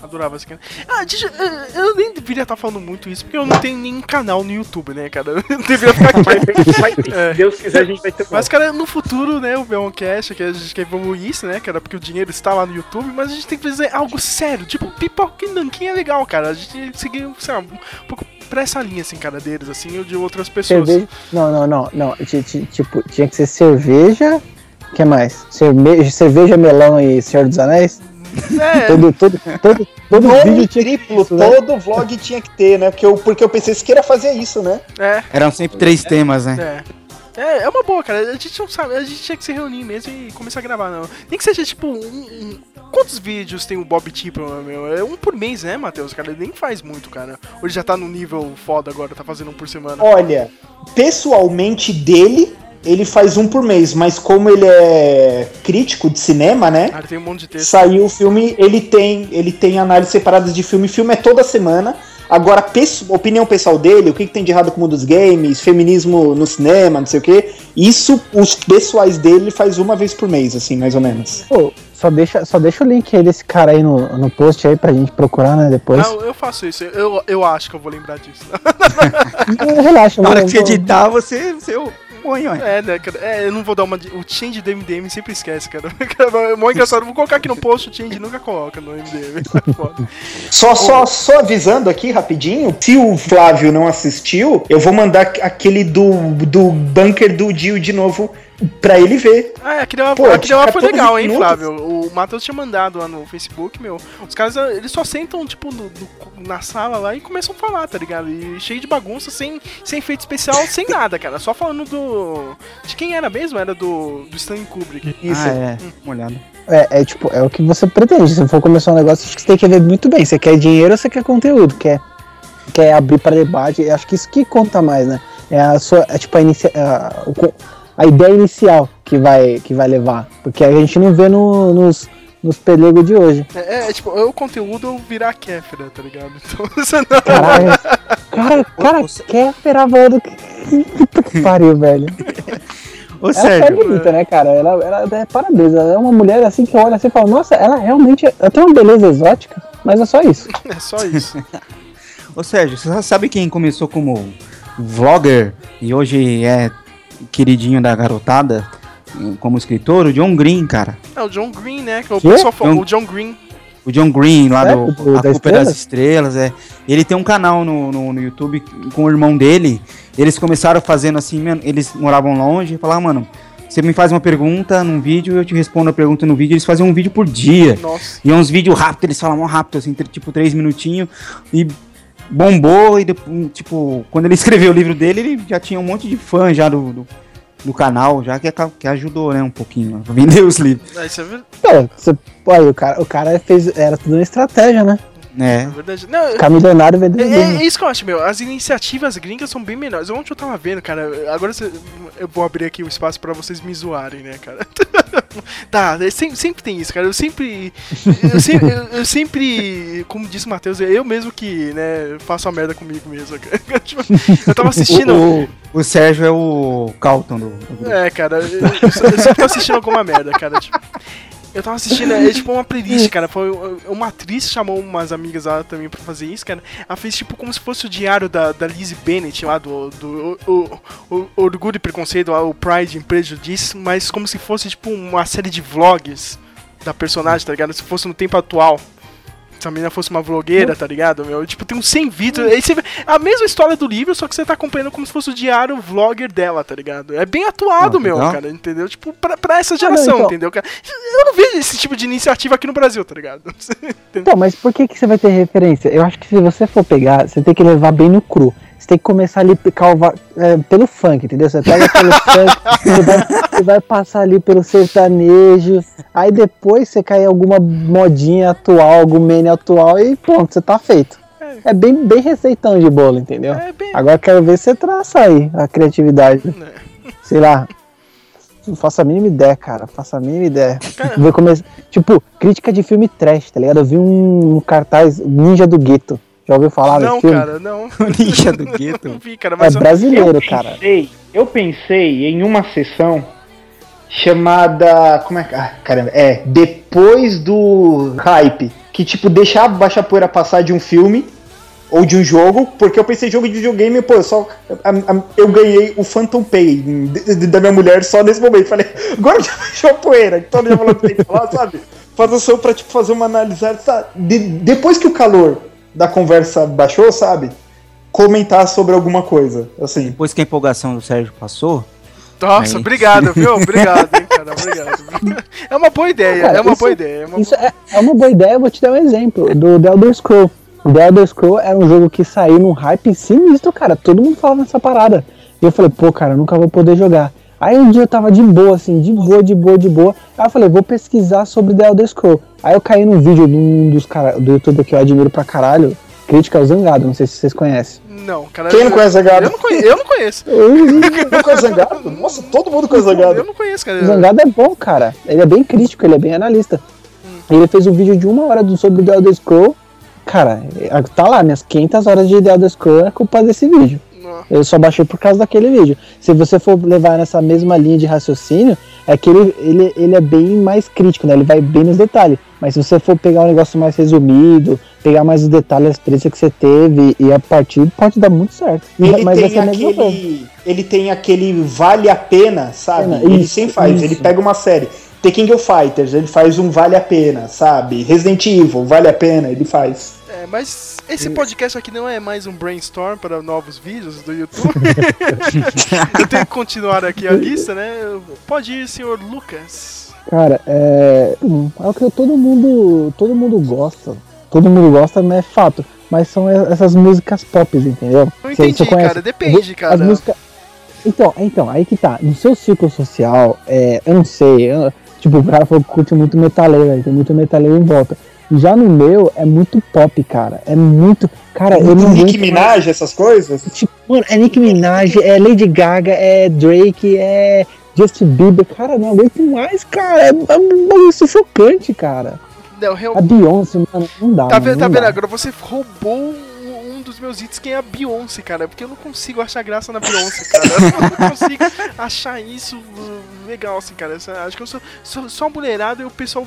adorava esse cara. Ah, deixa, eu- nem deveria estar falando muito isso, porque eu não tenho nenhum canal no YouTube, né, cara? (laughs) Eu deveria ficar aqui. (laughs) É. Se Deus quiser, a gente vai ter Mas, cara, no futuro, né, o Belmoncast, que a gente quer evoluir isso, né, cara, porque o dinheiro está lá no YouTube, mas a gente tem que fazer algo sério, tipo, pipoca e nanquim é legal, cara, a gente tem que seguir, sei lá, um pouco pra essa linha, assim, cara, deles, assim, ou de outras pessoas. Cerveja. Não, não, não, não. Ti- ti- Tipo, tinha que ser cerveja. O que mais? Cerveja, cerveja, melão e Senhor dos Anéis? (laughs) É, (laughs) Todo, todo, todo, todo vídeo tinha que triplo, isso, né? todo vlog tinha que ter, né? Porque eu, porque eu pensei, Siqueira fazia isso, né? é. Eram sempre três temas, né? É. É, é uma boa, cara. A gente não sabe, a gente tinha que se reunir mesmo e começar a gravar, não. Nem que seja tipo um. um- quantos vídeos tem o Bob Tipo, meu? É um por mês, né, Matheus? Cara, ele nem faz muito, cara. Ou ele já tá no nível foda agora, tá fazendo um por semana. Olha, pessoalmente dele, ele faz um por mês, mas como ele é crítico de cinema, né? Cara, tem um monte de texto. Saiu o filme, ele tem, ele tem análises separadas de filme, filme é toda semana. Agora, opinião pessoal dele, o que, que tem de errado com o mundo dos games, feminismo no cinema, não sei o que. Isso, os pessoais dele ele faz uma vez por mês, assim, mais ou menos. Pô, só deixa, só deixa o link aí desse cara aí no, no post aí pra gente procurar, né, depois. Não, eu faço isso. Eu, eu acho que eu vou lembrar disso. (laughs) Relaxa, Na hora que você editar, você, você põe, ué. É, né, cara? É, eu não vou dar uma. O change do MDM sempre esquece, cara. (laughs) É mó engraçado. Vou colocar aqui no post, o change nunca coloca no MDM. (laughs) É foda. Só, só, só avisando aqui rapidinho, se o Flávio não assistiu, eu vou mandar aquele do, do bunker do Dio de novo pra ele ver. Ah, é, aquele lá, Pô, aquele lá foi 14 legal, hein, minutos. Flávio? O Matheus tinha mandado lá no Facebook, meu. Os caras, eles só sentam, tipo, no- no- na sala lá e começam a falar, tá ligado? E cheio de bagunça, sem, sem efeito especial, (laughs) sem nada, cara. Só falando do. De quem era mesmo? Era do, do Stanley Kubrick. Isso. Ah, é. Uma olhada. É, é tipo, é o que você pretende. Se for começar um negócio, acho que você tem que ver muito bem. Você quer dinheiro ou você quer conteúdo? Quer, quer abrir pra debate? Acho que isso que conta mais, né? É a sua, é tipo a, inicia, a, o co- a ideia inicial que vai, que vai levar. Porque a gente não vê no- nos, nos pelegos de hoje. É, é, tipo, é o conteúdo virar Kéfera, tá ligado? (laughs) Então, você não. Caralho. Cara, cara, quer esperar do Puta que (laughs) pariu, velho. (laughs) Ô, Ela é Sérgio, bonita, né, cara? Ela, ela é parabéns. Ela é uma mulher assim que olha assim e fala, nossa, ela realmente ela tem uma beleza exótica, mas é só isso. É só isso. ô Sérgio, você sabe quem começou como vlogger e hoje é queridinho da garotada como escritor? O John Green, cara. É o John Green, né? Que o Quê? pessoal fala, John- o John Green. O John Green, lá Sério? do Do- A da Culpa é das Estrelas, é. Ele tem um canal no, no, no YouTube com o irmão dele. Eles começaram fazendo assim, mano, eles moravam longe e falavam, mano, você me faz uma pergunta num vídeo, eu te respondo a pergunta no vídeo. Eles faziam um vídeo por dia. Nossa. E é uns vídeos rápidos, eles falavam rápido, assim, tipo três minutinhos. E bombou, e depois, tipo, quando ele (laughs) escreveu o livro dele, ele já tinha um monte de fã já do, do, do canal, já que, que ajudou, né, um pouquinho, a (laughs) vender os livros. É, isso é ver- Pô, você, olha, o cara, o cara fez. Era tudo uma estratégia, né? É. é verdade. Não, Ficar milionário vendendo É, é isso que eu acho, meu. As iniciativas gringas são bem menores. Ontem eu tava vendo, cara. Agora eu vou abrir aqui o espaço pra vocês me zoarem, né, cara? (laughs) tá, é sempre, sempre tem isso, cara. Eu sempre. Eu sempre, eu, eu sempre como disse o Matheus, é eu mesmo que, né, faço a merda comigo mesmo. (laughs) cara. Tipo, eu tava assistindo. O, o, o Sérgio é o Calton do. É, cara, eu, eu só- eu sempre tô assistindo alguma merda, cara. Tipo, eu tava assistindo, é tipo uma playlist, cara. Foi uma atriz chamou umas amigas lá também pra fazer isso, cara. Ela fez tipo como se fosse o diário da, da Lizzie Bennett lá do, do o, o- Orgulho e Preconceito, lá, o Pride and Prejudice, mas como se fosse tipo uma série de vlogs da personagem, tá ligado? Se fosse no tempo atual. Se a menina fosse uma vlogueira, tá ligado? Meu? Tipo, tem uns 100 vídeos. Aí você vê a mesma história do livro, só que você tá acompanhando como se fosse o diário vlogger dela, tá ligado? É bem atuado, Ah, meu, legal. cara, entendeu? Tipo, pra, pra essa geração, então. entendeu, cara? Eu não vejo esse tipo de iniciativa aqui no Brasil, tá ligado? (laughs) Então, mas por que, que você vai ter referência? Eu acho que se você for pegar, você tem que levar bem no cru. Você tem que começar ali calva, é, pelo funk, entendeu? Você pega pelo (laughs) funk, você vai, você vai passar ali pelo sertanejo, aí depois você cai em alguma modinha atual, algum meme atual e pronto, você tá feito. É bem, bem receitão de bolo, entendeu? É bem. Agora quero ver você traça aí a criatividade. Sei lá. Não faço a mínima ideia, cara. Faço a mínima ideia. Como é- Tipo, crítica de filme trash, tá ligado? Eu vi um, cartaz Ninja do Gueto. Já ouviu falar não, desse filme? cara, não. (laughs) O Ninja do Gueto. (laughs) Não vi, cara, É mas eu- brasileiro, eu cara. pensei, eu pensei em uma sessão chamada. Como é que. Ah, caramba, é. Depois do hype. Que tipo, deixar a baixa poeira passar de um filme ou de um jogo, porque eu pensei em jogo de videogame, pô, eu só. a- a- eu ganhei o Phantom de- da minha mulher só nesse momento. Falei, agora já (laughs) baixou a poeira, todo dia falando que tem que falar, sabe? Fazer só pra tipo, fazer uma análise. Tá? De- depois que o calor da conversa baixou, sabe? Comentar sobre alguma coisa, assim. Depois que a empolgação do Sérgio passou, Nossa, Aí. obrigado, viu? (laughs) Obrigado, hein, cara. Obrigado. É uma boa ideia, Cara, é uma isso- boa ideia. É uma Isso é, é uma boa ideia, eu vou te dar um exemplo do The Elder Scroll. O The Elder Scroll era um jogo que saiu num hype sinistro, cara. Todo mundo falava nessa parada. E eu falei, pô, cara, eu nunca vou poder jogar. Aí um dia eu tava de boa, assim, de boa, de boa, de boa. Aí eu falei, vou pesquisar sobre The Elder Scroll. Aí eu caí num vídeo de um dos caras do YouTube que eu admiro pra caralho, Crítica ao Zangado, não sei se vocês conhecem. Não, cara. Quem não conhece Zangado? Eu não conheço. Eu não conheço. (laughs) Não Zangado? Nossa, todo mundo conhece Eu Zangado. não conheço, cara. O Zangado é bom, cara. Ele é bem crítico, ele é bem analista. Ele fez um vídeo de uma hora do, sobre The Elder Scroll. Cara, é- tá lá, minhas 500 horas de The Elder Scroll é culpa desse vídeo. Eu só baixei por causa daquele vídeo. Se você for levar nessa mesma linha de raciocínio, é que ele, ele, ele é bem mais crítico, né? Ele vai bem nos detalhes. Mas se você for pegar um negócio mais resumido, pegar mais os detalhes, a experiência que você teve e a partir, pode dar muito certo. Ele Mas tem é aquele. Ele tem aquele vale a pena, sabe? Pena, ele sempre faz. Ele isso. pega uma série. The King of Fighters, ele faz um vale a pena, sabe? Resident Evil, vale a pena, ele faz. É, mas esse podcast aqui não é mais um brainstorm para novos vídeos do YouTube. (laughs) eu tenho que continuar aqui a lista, né? Pode ir, senhor Lucas. Cara, é. hum, É o que todo mundo. Todo mundo gosta. Todo mundo gosta, não é fato. Mas são essas músicas pop, entendeu? Não entendi, você conhece- cara. Depende, As cara. músicas. Então, então, aí que tá. No seu círculo social, é, eu não sei. eu- tipo, o cara falou que curte muito metaleiro, aí tem muito metaleiro em volta. Já no meu, é muito pop, cara. É muito. Cara, eu não Nick aguento mais- Minaj, essas coisas? Tipo, mano, é Nicki Minaj, é Lady Gaga, é Drake, é Justin Bieber. Cara, não aguento mais, cara. É, é um sufocante, cara. Não, real- A Beyoncé, mano, não dá. Tá vendo, tá vendo? Agora você roubou um, dos meus hits, quem é a Beyoncé, cara. Porque eu não consigo achar graça na Beyoncé, cara. Eu não (laughs) consigo achar isso uh, legal, assim, cara. Acho que eu sou, sou só mulherada e o pessoal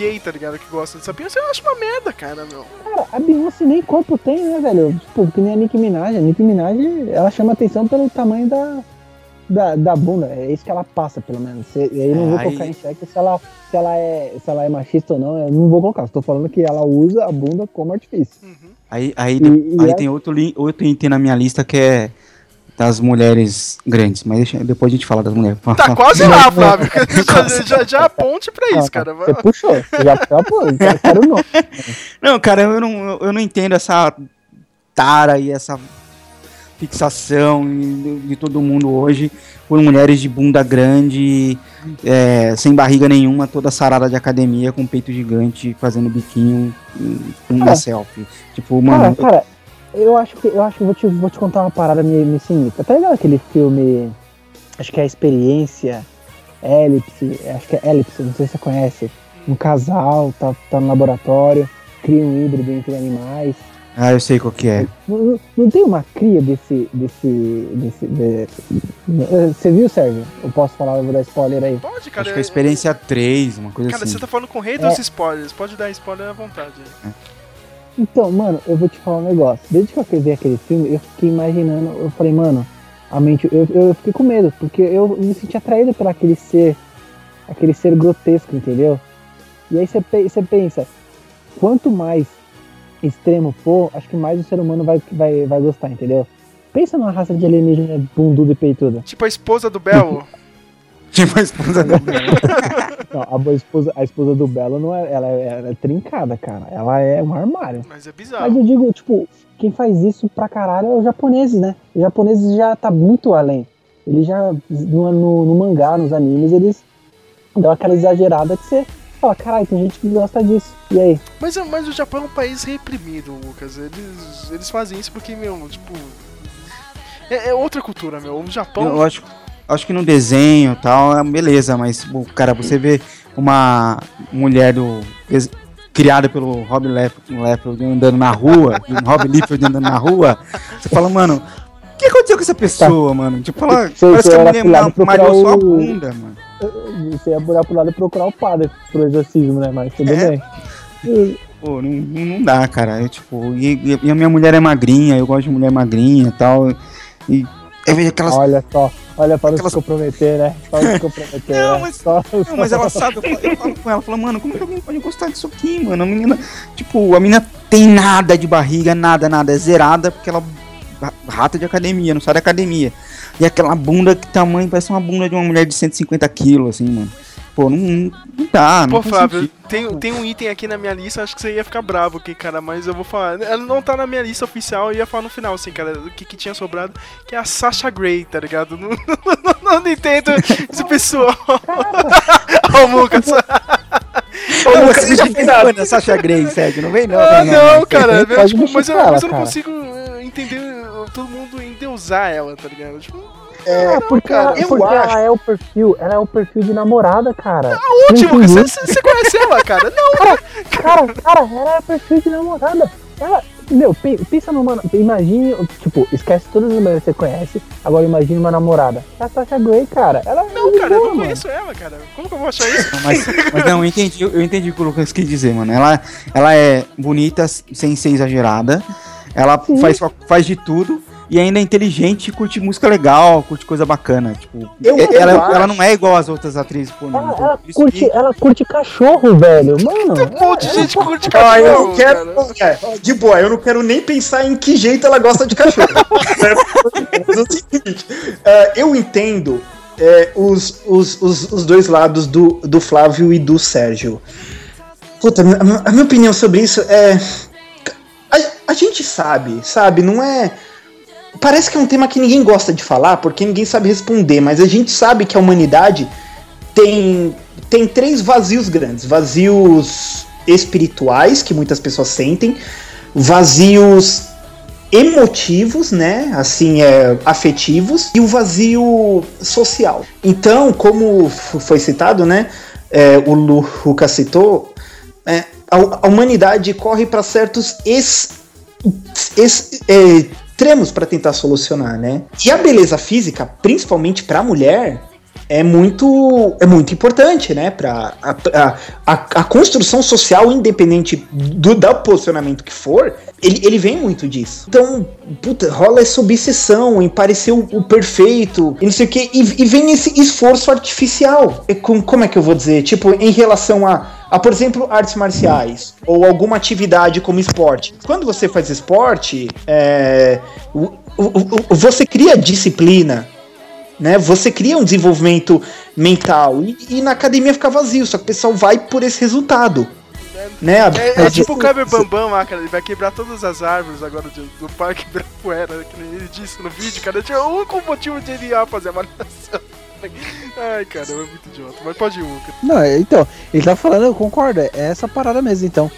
gay, tá ligado? Que gosta dessa Beyoncé. Eu acho uma merda, cara, meu. Cara, a Beyoncé nem corpo tem, né, velho? Tipo, que nem a Nicki Minaj. A Nicki Minaj, ela chama atenção pelo tamanho da, da, da bunda. É isso que ela passa, pelo menos. E aí eu não É, vou aí- colocar em xeque se ela, se, ela é, se ela é machista ou não. Eu não vou colocar. Estou falando que ela usa a bunda como artifício. Aí, aí, E- de- e aí é- tem outro, outro item na minha lista que é das mulheres grandes. Mas deixa- depois a gente fala das mulheres. (laughs) Tá quase lá, Flávio. (laughs) já, já, já aponte pra isso, Ah, cara. Você puxou. Você já puxou. Eu quero o nome. Não, cara, eu não, eu- não entendo essa tara e essa fixação de, todo mundo hoje por mulheres de bunda grande, é, sem barriga nenhuma, toda sarada de academia, com peito gigante, fazendo biquinho, com uma Cara, selfie. Tipo, mano, Cara, cara, eu acho que eu acho que vou te, vou te contar uma parada meio, meio sinistra. Tá ligado aquele filme? Acho que é a experiência. Elipse, acho que é Elipse, não sei se você conhece. Um casal tá, tá no laboratório, cria um híbrido entre animais. ah, eu sei qual que é. Não, não- não tem uma cria desse. desse. desse. de- Você viu, Sérgio? Eu posso falar, eu vou dar spoiler aí. Pode, cara. Acho que é a experiência 3, uma coisa Cara, assim. você tá falando com o rei É. dos spoilers. Pode dar spoiler à vontade. aí. Então, mano, eu vou te falar um negócio. Desde que eu vi aquele filme, eu fiquei imaginando, eu falei, mano, a mente, eu, eu fiquei com medo, porque eu me senti atraído por aquele ser, aquele ser grotesco, entendeu? E aí você pe- você pensa, quanto mais extremo for, acho que mais o ser humano vai, vai, vai gostar, entendeu? Pensa numa raça de alienígena bunduda e peituda. Tipo a esposa do Bel. (laughs) Tipo a esposa do (laughs) Não, a, boa esposa, a esposa do Belo não é, ela é, ela é trincada, cara. Ela é um armário. Mas é Mas bizarro. eu digo, tipo, quem faz isso pra caralho é os japoneses, né? Os japoneses já tá muito além. Eles já, no, no, no mangá, nos animes, eles dão aquela exagerada que você fala, caralho, tem gente que gosta disso. E aí? Mas, mas o Japão é um país reprimido, Lucas. Eles, eles fazem isso porque, meu, tipo. É, é outra cultura, meu. O Japão. Eu acho, acho que no desenho e tal, é beleza, mas, cara, você vê uma mulher do. criada pelo Rob Liefeld andando na rua, (laughs) Rob Liefeld andando na rua, você fala, mano, o que aconteceu com essa pessoa, mano? Tipo, ela, Você- parece você que a mulher ma- malhou só a o- bunda, mano. Você ia olhar pro lado e procurar o padre pro exorcismo, né? Mas tudo É. bem. Pô, não, não não dá, cara. Eu, tipo, e, e a minha mulher é magrinha, eu gosto de mulher magrinha e tal. E eu vejo aquelas. Olha só, olha para Aquelas- se comprometer, né? Para se comprometer. Não, né? mas- Só- Não, mas ela sabe, eu falo, eu falo com ela, falo, mano, como que alguém pode gostar disso aqui, mano? A menina, tipo, a menina tem nada de barriga, nada, nada, é zerada, porque ela rata de academia, não sai da academia. E aquela bunda que tamanho parece uma bunda de uma mulher de 150 quilos, assim, mano. Pô, não, não, não dá, não Pô, Flávio, sentido. tem, tem um item aqui na minha lista, acho que você ia ficar bravo aqui, cara, mas eu vou falar. Ela não tá na minha lista oficial, eu ia falar no final, assim, cara, o que, que tinha sobrado, que é a Sasha Grey, tá ligado? (laughs) Não, não, não entendo esse pessoal. (laughs) Ó, o Lucas. Não, você já fez a Sasha Grey, Sérgio, não vem não. Ah, vem não, cara, tipo, mas, eu, mas eu não consigo eh, entender eh, todo mundo endeusar ela, tá ligado? Tipo, É, porque, cara, ela, eu porque acho- ela é o perfil, ela é o perfil de namorada, cara. último, Entendeu? você, conhece ela, cara? (laughs) Não, Cara, cara, cara, ela é perfil de namorada. Ela, meu, pe- pensa numa. Imagine, tipo, esquece todas as mulheres que você conhece. Agora imagine uma namorada. É a Sasha Grey, cara. Ela é não, de cara, eu boa, não mano. conheço ela, cara. Como que eu vou achar isso? Não, mas, mas não, eu entendi, eu entendi o que o Lucas quis dizer, mano. Ela, ela é bonita sem ser exagerada. Ela faz, faz de tudo. E ainda é inteligente, curte música legal, curte coisa bacana. Tipo, Eu- é- eu ela, ela não é igual às outras atrizes pornô. Ela, então ela por isso curte, que- ela curte cachorro, velho. Mano. Um monte de gente curte Ah, cachorro, eu não quero. é, de boa, eu não quero nem pensar em que jeito ela gosta de cachorro. Mas é o seguinte, é, eu entendo é, os, os, os, os dois lados do, do Flávio e do Sérgio. Puta, a, a minha opinião sobre isso é. A, a gente sabe, sabe? Não é. Parece que é um tema que ninguém gosta de falar, porque ninguém sabe responder, mas a gente sabe que a humanidade tem, tem três vazios grandes: vazios espirituais, que muitas pessoas sentem, vazios emotivos, né? Assim, é, afetivos, e o vazio social. Então, como foi citado, né? é, o Lu- Lucas citou, é, a, a humanidade corre para certos ex, ex- é, extremos para tentar solucionar, né? E a beleza física, principalmente para a mulher, é muito é muito importante, né? Para a, a, a, construção social, independente do, do posicionamento que for, ele, ele vem muito disso. Então, puta, rola essa obsessão em parecer o, o perfeito e não sei o que, e, e vem esse esforço artificial. É com, como é que eu vou dizer? Tipo, em relação a, a, por exemplo, artes marciais ou alguma atividade como esporte. Quando você faz esporte, é, o- o- o- você cria disciplina, né? Você cria um desenvolvimento mental e, e na academia fica vazio, só que o pessoal vai por esse resultado. Né? É, é tipo o Kleber Bambam lá, cara. Ele vai quebrar todas as árvores agora do, do Parque Ibirapuera, que ele disse no vídeo, cara. Tinha o único motivo de ele ir lá fazer a malhação. (laughs) Ai, cara, é muito idiota. Mas pode ir, Luca. Não, é, então, ele tá falando, eu concordo, é essa parada mesmo, então.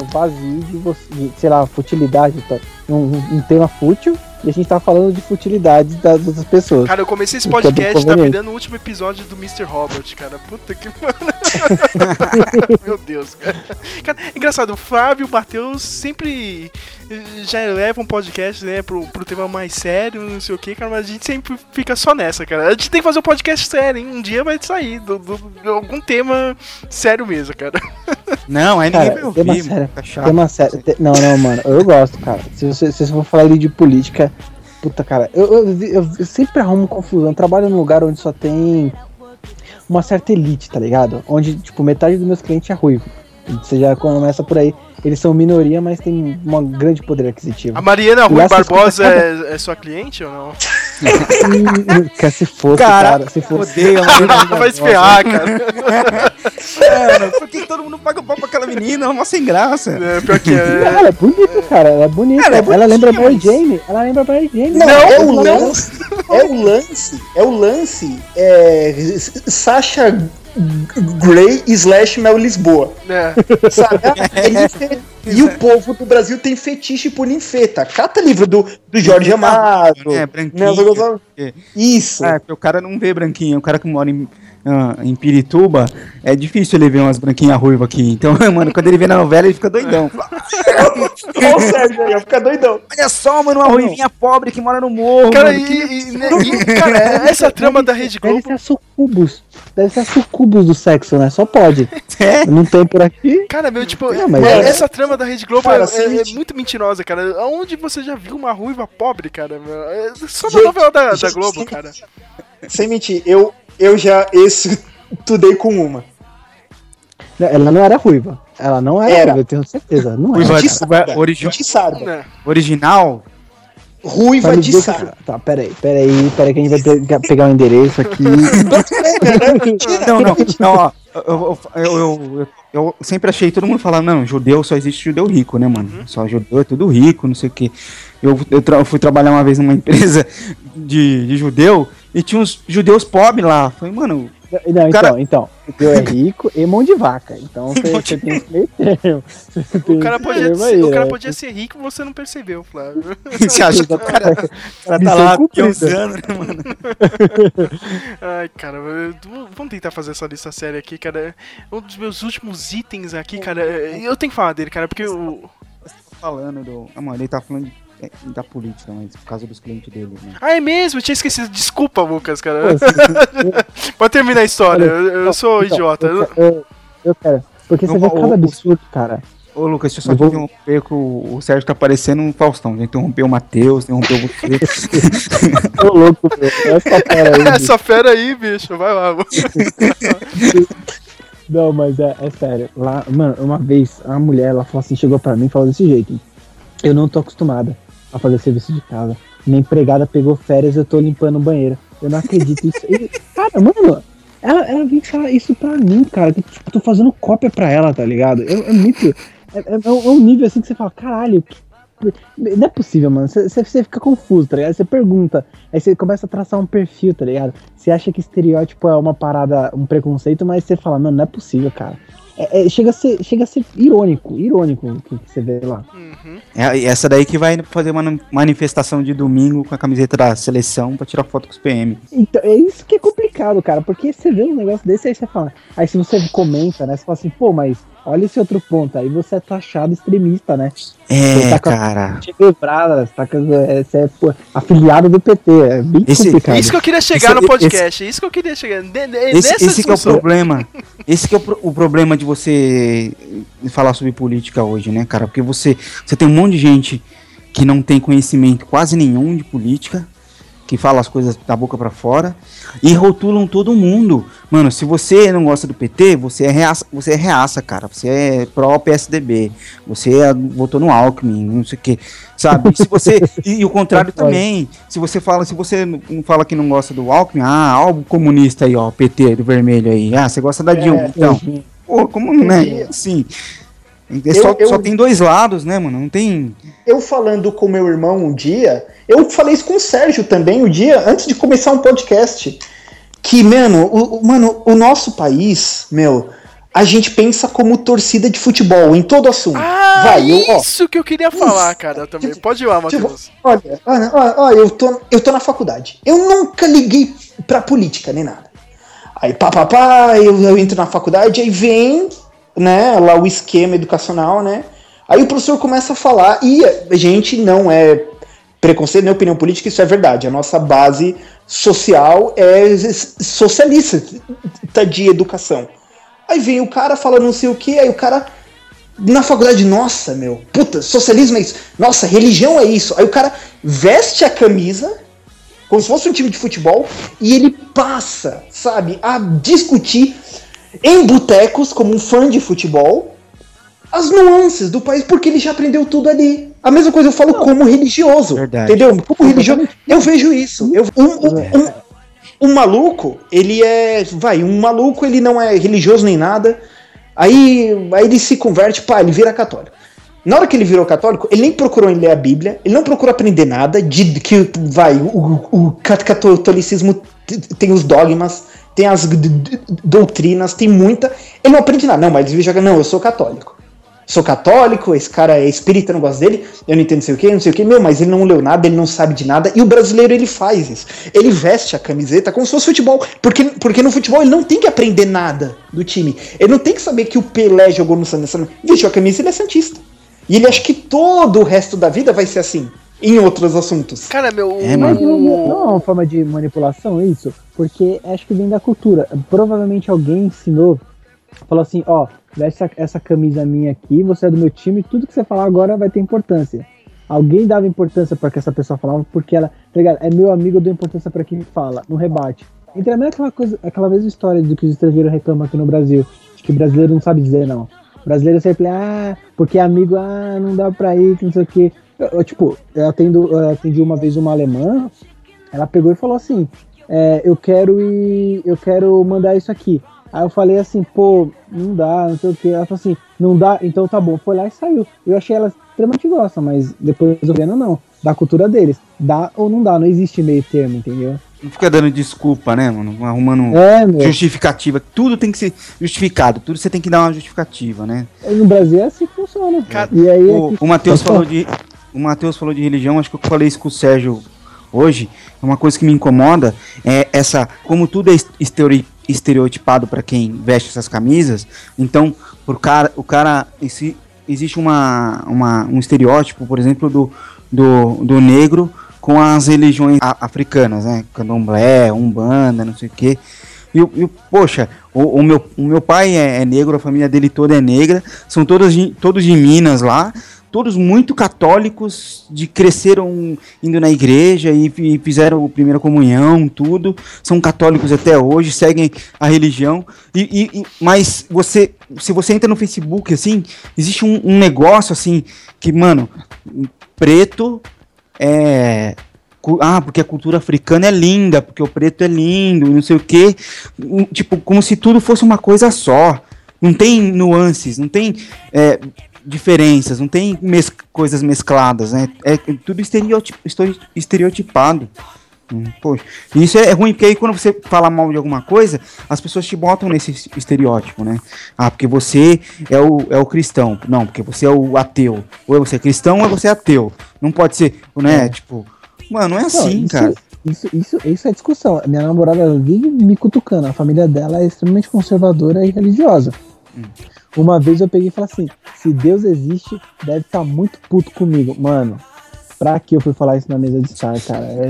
O vazio de você, de, sei lá, futilidade, tá? um, um tema fútil, e a gente tá falando de futilidade das outras pessoas. Cara, eu comecei esse é podcast, tá virando o último episódio do Mr. Robert, cara. Puta que (laughs) Meu Deus, cara. Cara, engraçado, o Flávio e o Matheus sempre já levam um podcast, né, pro, pro tema mais sério, não sei o que, cara, mas a gente sempre fica só nessa, cara. A gente tem que fazer um podcast sério, hein? Um dia vai sair do, do- de algum tema sério mesmo, cara. (laughs) Não, aí ninguém Cara, vai ouvir, tema mano. sério. Tá chato. Tema sério. Te- Não, não, mano, eu gosto, cara. Se você, se você for falar ali de política, puta, cara, eu, eu, eu- eu sempre arrumo confusão. Eu trabalho num lugar onde só tem uma certa elite, tá ligado? Onde, tipo, metade dos meus clientes é ruivo. Você já começa por aí. Eles são minoria, mas tem um grande poder aquisitivo. A Mariana Rui Barbosa escuta é, é sua cliente ou não? (laughs) Quer se fosse, Cara, cara. Se fosse. Odeio a Mariana Vai ferrar, cara. É, mano, por que todo mundo paga pau pra aquela menina? Ela é mó sem graça. É, pior que (laughs) Não, é. ela é bonita, cara. Ela é bonita. Ela Ela, é lembra bonitinha, Mary Jane. Ela lembra Mary Jane. Não, é o Não. lance. É o lance. É o lance. É. Sasha Grey slash Mel Lisboa. É. Sabe? (laughs) É E o povo do Brasil tem fetiche por ninfeta. Cata livro do, do Jorge Amado. É, branquinha. né, Isso. É, porque o cara não vê branquinha, o cara que mora em, ah, em Pirituba, é difícil ele ver umas branquinhas ruivas aqui. Então, (laughs) mano, quando ele vê na novela, ele fica doidão. Olha o Sérgio aí, ó, fica doidão. Olha só, mano, uma ruivinha pobre que mora no morro. Cara, mano, e, que- e- (laughs) e, cara, essa trama da Rede Deve Globo. ser sucubus. Deve ser sucubus do sexo, né? Só pode. É? Não tem por aqui. Cara, meu, tipo, Não, mas é- é- essa trama da Rede Globo Cara, é, é- seguinte. é muito mentirosa, cara. Aonde você já viu uma ruiva pobre, cara? meu? É só na Gente, novela da, da Globo, cara. Sem mentir, eu, eu já estudei com uma. Ela não era ruiva. Ela não era, Era. ruiva, eu tenho certeza. Não Ruiva- era. Intiçada, origi- intiçada. Né? Original? ruiva Fale de saco. Tá, peraí, peraí, peraí que a gente vai pegar, o endereço aqui. (laughs) Não, não, não, ó. Eu, eu, eu, eu- eu sempre achei, todo mundo fala, não, judeu só existe judeu rico, né, mano? Só judeu é tudo rico, não sei o quê. Eu, eu, tra- eu fui trabalhar uma vez numa (laughs) empresa de, de judeu e tinha uns judeus pobres lá. Falei, mano, Não, cara- então, então, é rico e mão de vaca. Então (laughs) você você tem. Você tem O cara, podia, aí, o cara né? podia ser rico e você não percebeu, Flávio. (laughs) você acha que o cara, (laughs) o cara tá lá piãozando, né, mano? Ai, cara, vamos tentar fazer essa lista séria aqui, cara. Um dos meus últimos itens aqui, cara, eu tenho que falar dele, cara, porque o. Falando do. Ah, mano, ele tá falando de- é, da política, mas por causa dos clientes dele, né? Ah, é mesmo? Eu tinha esquecido. Desculpa, Lucas, cara. (laughs) Pode terminar a história. Olha, Eu, eu sou então, idiota. Eu, eu, eu quero. Porque você vê cada absurdo, cara. Ô, Lucas, deixa eu só Eu vou- interromper que o, o Sérgio tá parecendo um Faustão. Já interrompeu o Matheus, interrompeu você. (laughs) Ô, louco, meu. Essa fera aí. bicho. Essa fera aí, bicho, vai lá. (laughs) Não, mas é, é sério. Lá, mano, uma vez a mulher, ela falou assim, chegou pra mim e falou desse jeito. Eu não tô acostumada a fazer serviço de casa. Minha empregada pegou férias eu tô limpando o banheiro. Eu não acredito isso. E, cara, mano, ela, ela vem falar isso pra mim, cara. Que tipo, eu tô fazendo cópia pra ela, tá ligado? É, é muito. É, é- é um nível assim que você fala, caralho, que- não é possível, mano. Você fica confuso, tá ligado? Você pergunta, aí você começa a traçar um perfil, tá ligado? Você acha que estereótipo é uma parada, um preconceito, mas você fala, mano, não é possível, cara. É- é- chega, a ser, chega a ser irônico, irônico o que, que você vê lá. É essa daí que vai fazer uma manifestação de domingo com a camiseta da seleção pra tirar foto com os PM. Então, é isso que é complicado, cara, porque você vê um negócio desse aí você fala. Aí se você comenta, né? Você fala assim, pô, mas olha esse outro ponto. Aí você é taxado extremista, né? Você É, tá cara. Quebrada, você, tá com- é, você é pô, afiliado do PT. É bem Esse- complicado. Isso que eu queria chegar Esse- no podcast. Isso que eu queria chegar. Ne- ne- Esse, esse que é o problema. (laughs) Esse que é o, o problema de você falar sobre política hoje, né, cara? Porque você, você tem um monte de gente que não tem conhecimento quase nenhum de política, que fala as coisas da boca pra fora e rotulam todo mundo. Mano, se você não gosta do PT, você é reaça, você é reaça, cara. Você é pró PSDB. Você é- votou no Alckmin, não sei o que, sabe? E se você e, e o contrário também. Se você fala, se você não fala que não gosta do Alckmin, ah, ó o comunista aí, ó, PT do vermelho aí. Ah, você gosta da Dilma, então. Pô, como né? Assim, é só, Eu- eu- só tem dois lados, né, mano? Não tem Eu falando com meu irmão um dia, eu falei isso com o Sérgio também um dia, antes de começar um podcast. Que, mano, o, o- mano, o nosso país, meu, a gente pensa como torcida de futebol em todo assunto. Ah, Vai, eu, ó, isso que eu queria falar, cara, também. Pode ir lá, Tipo, Matheus. olha, olha, olha, olha, eu, tô, eu tô na faculdade. Eu nunca liguei pra política nem nada. Aí, pá, pá, pá, eu, eu entro na faculdade, aí vem, né, lá o esquema educacional, né? Aí o professor começa a falar, e a gente não é preconceito nem opinião política, isso é verdade. A nossa base social é socialista tá, de educação. Aí vem o cara falando não sei o que, aí o cara na faculdade, nossa, meu, puta, socialismo é isso, nossa, religião é isso. Aí o cara veste a camisa, como se fosse um time de futebol, e ele passa, sabe, a discutir em botecos, como um fã de futebol, as nuances do país, porque ele já aprendeu tudo ali. A mesma coisa eu falo como religioso, Verdade. entendeu? Como religioso, eu vejo isso. Eu, um, um, um, um maluco, ele é. Vai, um maluco, ele não é religioso nem nada. Aí, aí ele se converte, pá, ele vira católico. Na hora que ele virou católico, ele nem procurou ler a Bíblia, ele não procurou aprender nada de que vai, o, o cat- catolicismo tem os dogmas, tem as doutrinas, tem muita. Ele não aprende nada, não, mas ele joga, não, eu sou católico. Sou católico, esse cara é espírita, não gosto dele, eu não entendo não sei o que, não sei o que, meu, mas ele não leu nada, ele não sabe de nada, e o brasileiro ele faz isso. Ele veste a camiseta como se fosse futebol, porque, porque no futebol ele não tem que aprender nada do time. Ele não tem que saber que o Pelé jogou no Santos, vestiu a camisa, ele é santista. E ele acha que todo o resto da vida vai ser assim, em outros assuntos. Cara, meu. É, Mas mano. não, não- não é uma forma de manipulação isso? Porque acho que vem da cultura. Provavelmente alguém ensinou, falou assim, ó, veste essa, essa camisa minha aqui, você é do meu time, tudo que você falar agora vai ter importância. Alguém dava importância para que essa pessoa falava, porque ela, tá ligado? É meu amigo, eu dou importância para quem fala, no rebate. É meio aquela coisa, aquela mesma história do que os estrangeiros reclamam aqui no Brasil, de que o brasileiro não sabe dizer não. O brasileiro sempre, ah, porque amigo, ah, não dá pra ir, que não sei o quê. Eu, eu, tipo, eu, atendo, eu atendi uma vez uma alemã, ela pegou e falou assim: é, eu quero ir, eu quero mandar isso aqui. Aí eu falei assim, pô, não dá, não sei o que. Ela falou assim, não dá, então tá bom. Foi lá e saiu. Eu achei ela extremamente grossa, mas depois eu vendo, não. Da cultura deles. Dá ou não dá, não existe meio termo, entendeu? Não fica dando desculpa, né, mano? Arrumando É, justificativa. Tudo tem que ser justificado. Tudo você tem que dar uma justificativa, né? No Brasil é assim que funciona. Cara, e aí O, é que- o Matheus falou de. O Matheus falou de religião, acho que eu falei isso com o Sérgio hoje. É uma coisa que me incomoda. É essa. Como tudo é es- estere- estereotipado para quem veste essas camisas, então, pro cara, o cara. Esse, existe uma, uma, um estereótipo, por exemplo, do, do, do negro com as religiões africanas, né? Candomblé, Umbanda, não sei o quê. E, e poxa, o, o meu, o meu pai é, é negro, a família dele toda é negra, são todos de, todos de Minas lá, todos muito católicos, de cresceram indo na igreja e, e fizeram a primeira comunhão, tudo, são católicos até hoje, seguem a religião, e, e- e- mas você, se você entra no Facebook, assim, existe um, um negócio, assim, que, mano, preto é... Ah, porque a cultura africana é linda, porque o preto é lindo, não sei o quê. Tipo, como se tudo fosse uma coisa só. Não tem nuances, não tem é, diferenças, não tem mes- coisas mescladas, né? É tudo estereoti- estori- estereotipado. Hum, Poxa, isso é ruim, porque aí quando você fala mal de alguma coisa, as pessoas te botam nesse es- estereótipo, né? Ah, porque você é o, é o cristão. Não, porque você é o ateu. Ou você é cristão ou você é ateu. Não pode ser, né? Tipo, mano, não é assim, isso, cara. Isso, isso, isso é discussão. Minha namorada vive me cutucando. A família dela é extremamente conservadora e religiosa. Hum. Uma vez eu peguei e falei assim: se Deus existe, deve estar muito puto comigo. Mano, pra que eu fui falar isso na mesa de estar, cara? É,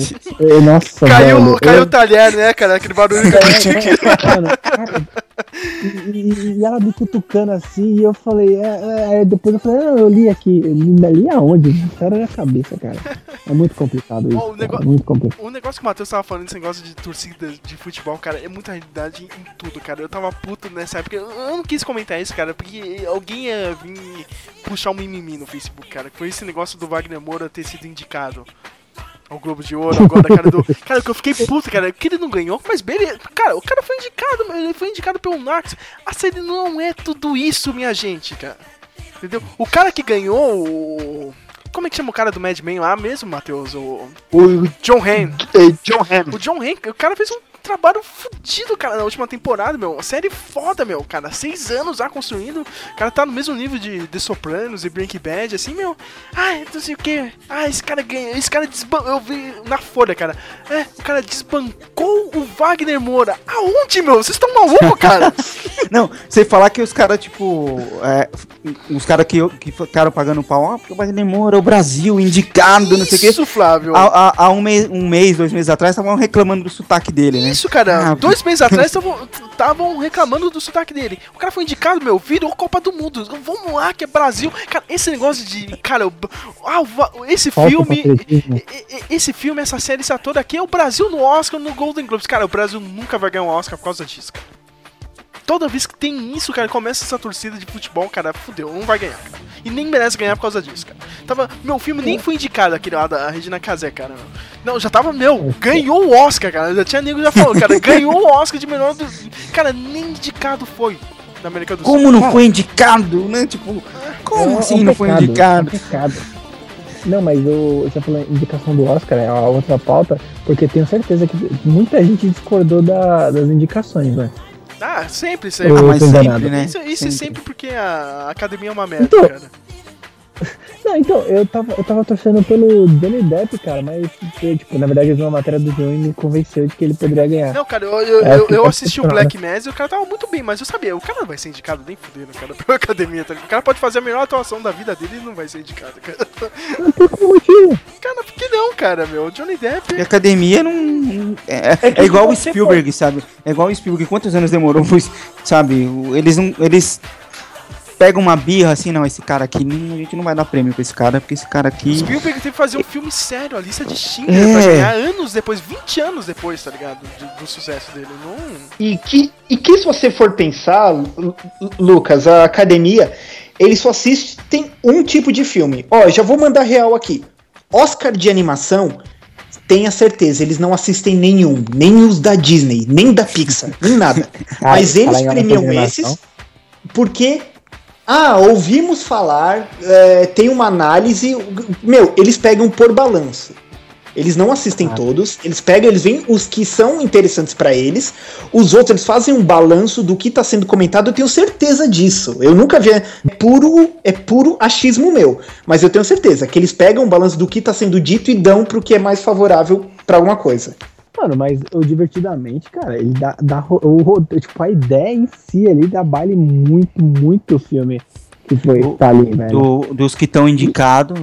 é- nossa, Caiu, velho. caiu eu- o talher, né, cara? Aquele barulho que eu tinha aqui. Mano, cara, e, e- ela me cutucando assim, e eu falei, é, é, é, depois eu falei, ah, eu li aqui, eu li, li aonde? Cara na cabeça, cara. É muito complicado isso. O negócio- é muito complicado. O negócio que o Matheus tava falando, esse negócio de torcida de futebol, cara, é muita realidade em, em tudo, cara. Eu tava puto nessa época. Eu eu não quis comentar isso, cara, porque alguém ia vir puxar um mimimi no Facebook, cara. Foi esse negócio do Wagner Moura ter sido indicado ao Globo de Ouro agora, cara. Do... (laughs) Cara, que eu fiquei puto, cara, que ele não ganhou, mas beleza. Cara, o cara foi indicado, ele foi indicado pelo Narcos. A série não é tudo isso, minha gente, cara. Entendeu? O cara que ganhou o. Como é que chama o cara do Mad Men lá mesmo, Matheus? O. O John Hamm. é, John Hamm. O John Hank, o cara fez um trabalho fudido, cara, na última temporada, meu. Uma série foda, meu, cara. Seis anos já construindo. O cara tá no mesmo nível de The Sopranos e Breaking Bad, assim, meu. Ai, não sei o que. Ah, esse cara ganha. Esse cara desbancou. Eu vi na folha, cara. É, o cara desbancou o Wagner Moura. Aonde, meu? Vocês estão malucos, (laughs) cara? Não, você falar que os caras, tipo. é, os caras que, que ficaram pagando pau, ah, porque o Wagner Moura é o Brasil, indicado, não sei o quê. Isso, Flávio. Há, há- há um, mês, um mês, dois meses atrás, estavam reclamando do sotaque dele, né? Isso, cara. Ah, Dois meses (laughs) atrás estavam reclamando do sotaque dele. O cara foi indicado, meu, virou Copa do Mundo. Vamos lá, que é Brasil. Cara, esse negócio de. Cara, ah, esse filme. Esse filme, essa série, essa toda aqui é o Brasil no Oscar, no Golden Globes. Cara, o Brasil nunca vai ganhar um Oscar por causa disso, cara. Toda vez que tem isso, cara, começa essa torcida de futebol, cara, fudeu, não vai ganhar, cara. E nem merece ganhar por causa disso, cara. Tava, meu filme nem foi indicado aquele lá da Regina Casé, cara. Não, já tava, meu, ganhou o Oscar, cara. Já tinha nego já falou, cara, (laughs) ganhou o Oscar de melhor do. Cara, nem indicado foi na América do Sul. Como não foi indicado, né? Tipo, como É um- assim é um não foi pecado, indicado? é um pecado. Não, mas eu já falei indicação do Oscar, é a outra pauta, porque tenho certeza que muita gente discordou da- das indicações, né? Ah, sempre, sempre. Ah, mas sempre, né? Isso, isso é sempre porque a academia é uma merda, Então, cara. Não, então, eu tava, eu tava torcendo pelo Johnny Depp, cara, mas, eu, tipo, na verdade eu vi uma matéria do Johnny e me convenceu de que ele poderia ganhar. Não, cara, eu, eu, É, eu, fica eu assisti o decepcionado. Black Mass e o cara tava muito bem, mas eu sabia, o cara não vai ser indicado nem fudendo, cara, pela academia, tá? O cara pode fazer a melhor atuação da vida dele e não vai ser indicado, cara. Não tem como motivo. Cara, por que não, cara, meu? Johnny Depp. E a academia não. É, É que é igual o Spielberg, sabe? É igual o Spielberg. Quantos anos demorou? Pois, (laughs) sabe? o- Eles não. Eles pegam uma birra assim, não. Esse cara aqui, não, a gente não vai dar prêmio pra esse cara, porque esse cara aqui. Spielberg teve que fazer um filme sério, a lista de Schindler, É. pra ganhar anos depois, 20 anos depois, tá ligado? Do, do sucesso dele. Não. E que, e que se você for pensar, Lu- Lu- Lucas, a academia, eles só assistem um tipo de filme. Ó, já vou mandar real aqui. Oscar de animação, tenha certeza, eles não assistem nenhum, nem os da Disney, nem da Pixar, nem nada. (laughs) Ah, Mas eles premiam esses porque ah, ouvimos falar, é, tem uma análise. Meu, eles pegam por balanço. Eles não assistem todos, eles pegam, eles veem os que são interessantes pra eles, os outros eles fazem um balanço do que tá sendo comentado, eu tenho certeza disso. Eu nunca vi, é puro, é puro achismo meu, mas eu tenho certeza que eles pegam um balanço do que tá sendo dito e dão pro que é mais favorável pra alguma coisa. Mano, mas o divertidamente, cara, ele dá, dá o, tipo, a ideia em si ali dá baile muito, muito filme que foi tá ali, velho. Do- dos que estão indicados,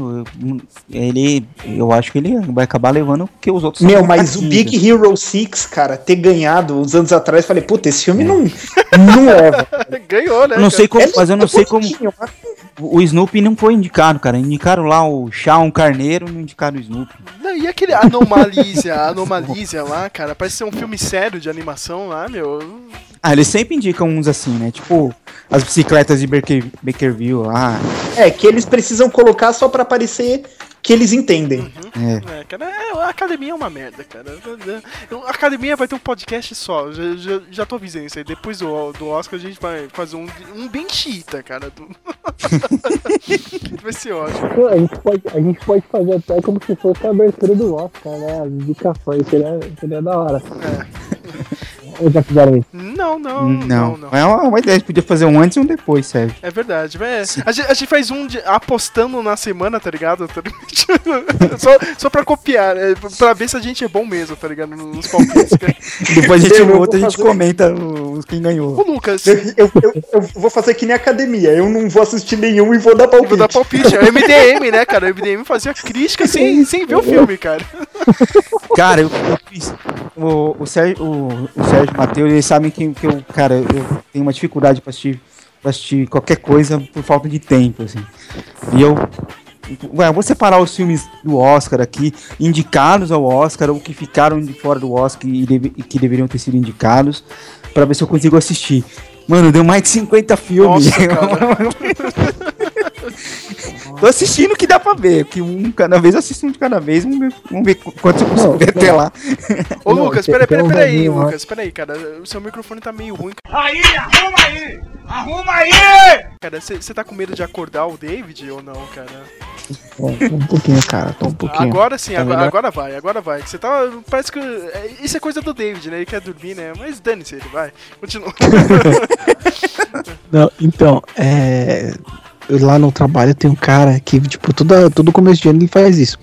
ele. Eu acho que ele vai acabar levando porque os outros Meu, mas o. Big Hero 6, cara, ter ganhado uns anos atrás, falei, puta, esse filme não, (laughs) não leva. (laughs) Ganhou, né? Eu não sei como, É mas eu não sei como. O Snoopy não foi indicado, cara. Indicaram lá o Shawn Carneiro, não indicaram o Snoopy. Não, e aquele Anomalísia, (laughs) Anomalísia lá, cara, parece ser um filme sério de animação lá, meu. Ah, eles sempre indicam uns assim, né? Tipo, as bicicletas de Baker, Bakerville lá. É, que eles precisam colocar só pra parecer que eles entendem. É. É, cara, é, a academia é uma merda, cara. A academia vai ter um podcast só, já, já, já tô avisando isso aí. Depois do, do Oscar a gente vai fazer um, um bem chita, cara. Do... (laughs) vai ser ótimo. A gente, pode, a gente pode fazer até como se fosse a abertura do Oscar, né? As indicações, seria, seria da hora. Ou já fizeram isso? Não, não, Não, não, não. É uma, uma ideia, a gente podia fazer um antes e um depois, Sérgio. É verdade, mas é, a, gente, a gente faz um de- apostando na semana, tá ligado? Tá (laughs) só, só pra copiar, é, pra ver se a gente é bom mesmo, tá ligado? Nos palpites. cara. (laughs) Depois a gente volta e a gente fazer- comenta os quem ganhou. Ô, Lucas, Eu, eu- eu- eu vou fazer que nem academia, eu não vou assistir nenhum e vou dar palpite. vou dar palpite. É o MDM, né, cara? O MDM fazia crítica sem, sem ver o (laughs) filme, cara. Cara, eu, eu fiz. O, o Sérgio, o, o Sérgio Matheus, eles sabem que, que eu, cara, eu tenho uma dificuldade pra assistir, pra assistir qualquer coisa por falta de tempo, assim. E eu. Ué, vou separar os filmes do Oscar aqui, indicados ao Oscar, ou que ficaram de fora do Oscar e, deve- que deveriam ter sido indicados, pra ver se eu consigo assistir. Mano, deu mais de 50 filmes. Nossa. (laughs) (laughs) (laughs) Tô assistindo o que dá pra ver, que um cada vez assisto um de cada vez, vamos ver, vamos ver qu- quanto eu consigo Não, ver até lá. Ô, Não, Lucas, peraí, peraí, um peraí, lá. Lucas, peraí, cara. O seu microfone tá meio ruim, Aí, arruma aí! Arruma aí! cara. Você tá com medo de acordar o David ou não, cara? Um pouquinho, cara, tô um pouquinho. Agora sim, Tá agora, agora vai, agora vai. Você tá. Parece que. é, Isso é coisa do David, né? Ele quer dormir, né? Mas dane-se ele, vai. Continua. (laughs) Não, então, é. Lá no trabalho tem um cara que, tipo, toda, todo começo de ano ele faz isso.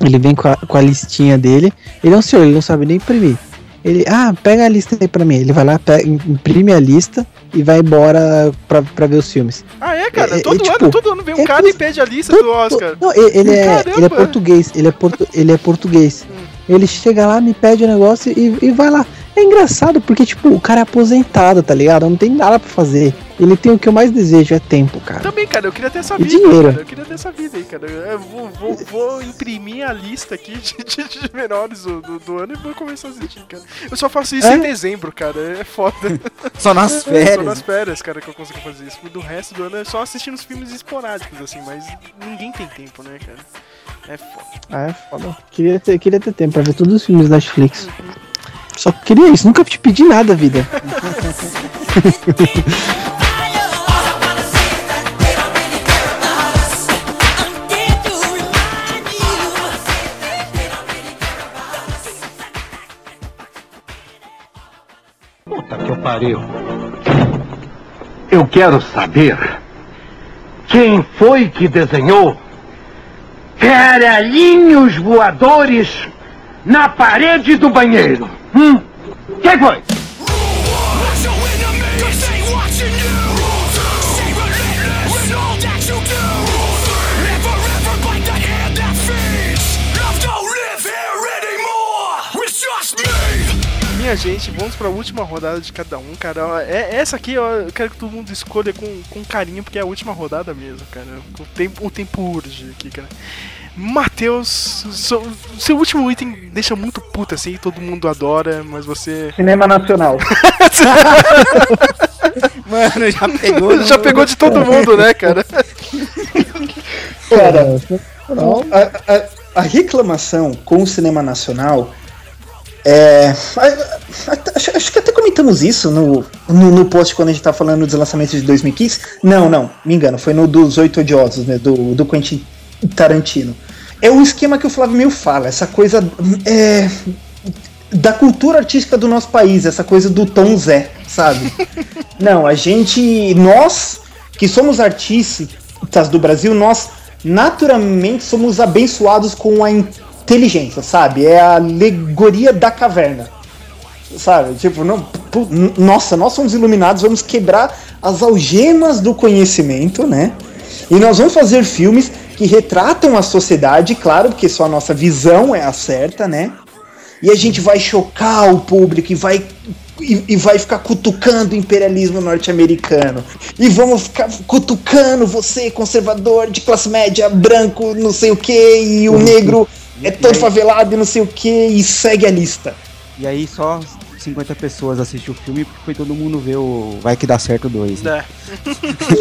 Ele vem com a, com a listinha dele. Ele é um senhor, ele não sabe nem imprimir. Ele, ah, pega a lista aí pra mim. Ele vai lá, pega, imprime a lista e vai embora pra, pra ver os filmes. Ah, é, cara? É, é, todo tipo, ano, todo ano vem um é cara e pede a lista do Oscar. Não, ele, é, ele é português, ele é, portu, ele é português. Hum. Ele chega lá, me pede o negócio e, e vai lá. É engraçado porque, tipo, o cara é aposentado, tá ligado? Não tem nada pra fazer. Ele tem o que eu mais desejo, é tempo, cara. Também, cara, eu queria ter essa E vida. dinheiro. Cara, eu queria ter essa vida aí, cara. Eu vou, vou, vou imprimir a lista aqui de, de, de menores do, do, do ano e vou começar a assistir, cara. Eu só faço isso É? em dezembro, cara. É foda. (laughs) Só nas Só férias. nas férias, cara, que eu consigo fazer isso. Do resto do ano é só assistindo os filmes esporádicos, assim, mas ninguém tem tempo, né, cara? É foda. Ah, é foda. Queria ter, queria ter tempo pra ver todos os filmes da Netflix. Só queria isso, nunca te pedi nada, vida. Puta que eu pariu. Eu quero saber quem foi que desenhou caralhinhos voadores na parede do banheiro. Hum? Quem foi? Minha gente, vamos pra última rodada de cada um, cara. É, essa aqui ó, eu quero que todo mundo escolha com, com carinho, porque é a última rodada mesmo, cara. O tempo, o tempo urge aqui, cara. Matheus, seu, seu último item deixa muito puta assim, todo mundo adora, mas você. Cinema Nacional. (laughs) mano, já pegou. (laughs) no- Já pegou de todo mundo, né, cara? (laughs) Cara, a, a- a reclamação com o cinema nacional é. acho, acho que até comentamos isso no, no, no post quando a gente tá falando dos lançamentos de 2015. Não, não, me engano, foi no dos Oito Odiosos, né? Do, do Quentin Tarantino. É o esquema que o Flávio Mil fala, essa coisa é, da cultura artística do nosso país, essa coisa do Tom Zé, sabe? (laughs) Não, a gente. Nós, que somos artistas do Brasil, nós naturalmente somos abençoados com a inteligência, sabe? É a alegoria da caverna. Sabe? Tipo, não, nossa, nós somos iluminados, vamos quebrar as algemas do conhecimento, né? E nós vamos fazer filmes que retratam a sociedade, claro, porque só a nossa visão é a certa, né? E a gente vai chocar o público e vai e, e vai ficar cutucando o imperialismo norte-americano. E vamos ficar cutucando você, conservador, de classe média, branco, não sei o que, e o negro é todo favelado e não sei o que, e segue a lista. E aí só 50 pessoas assistiu o filme porque foi todo mundo ver o Vai Que Dá Certo 2. Né?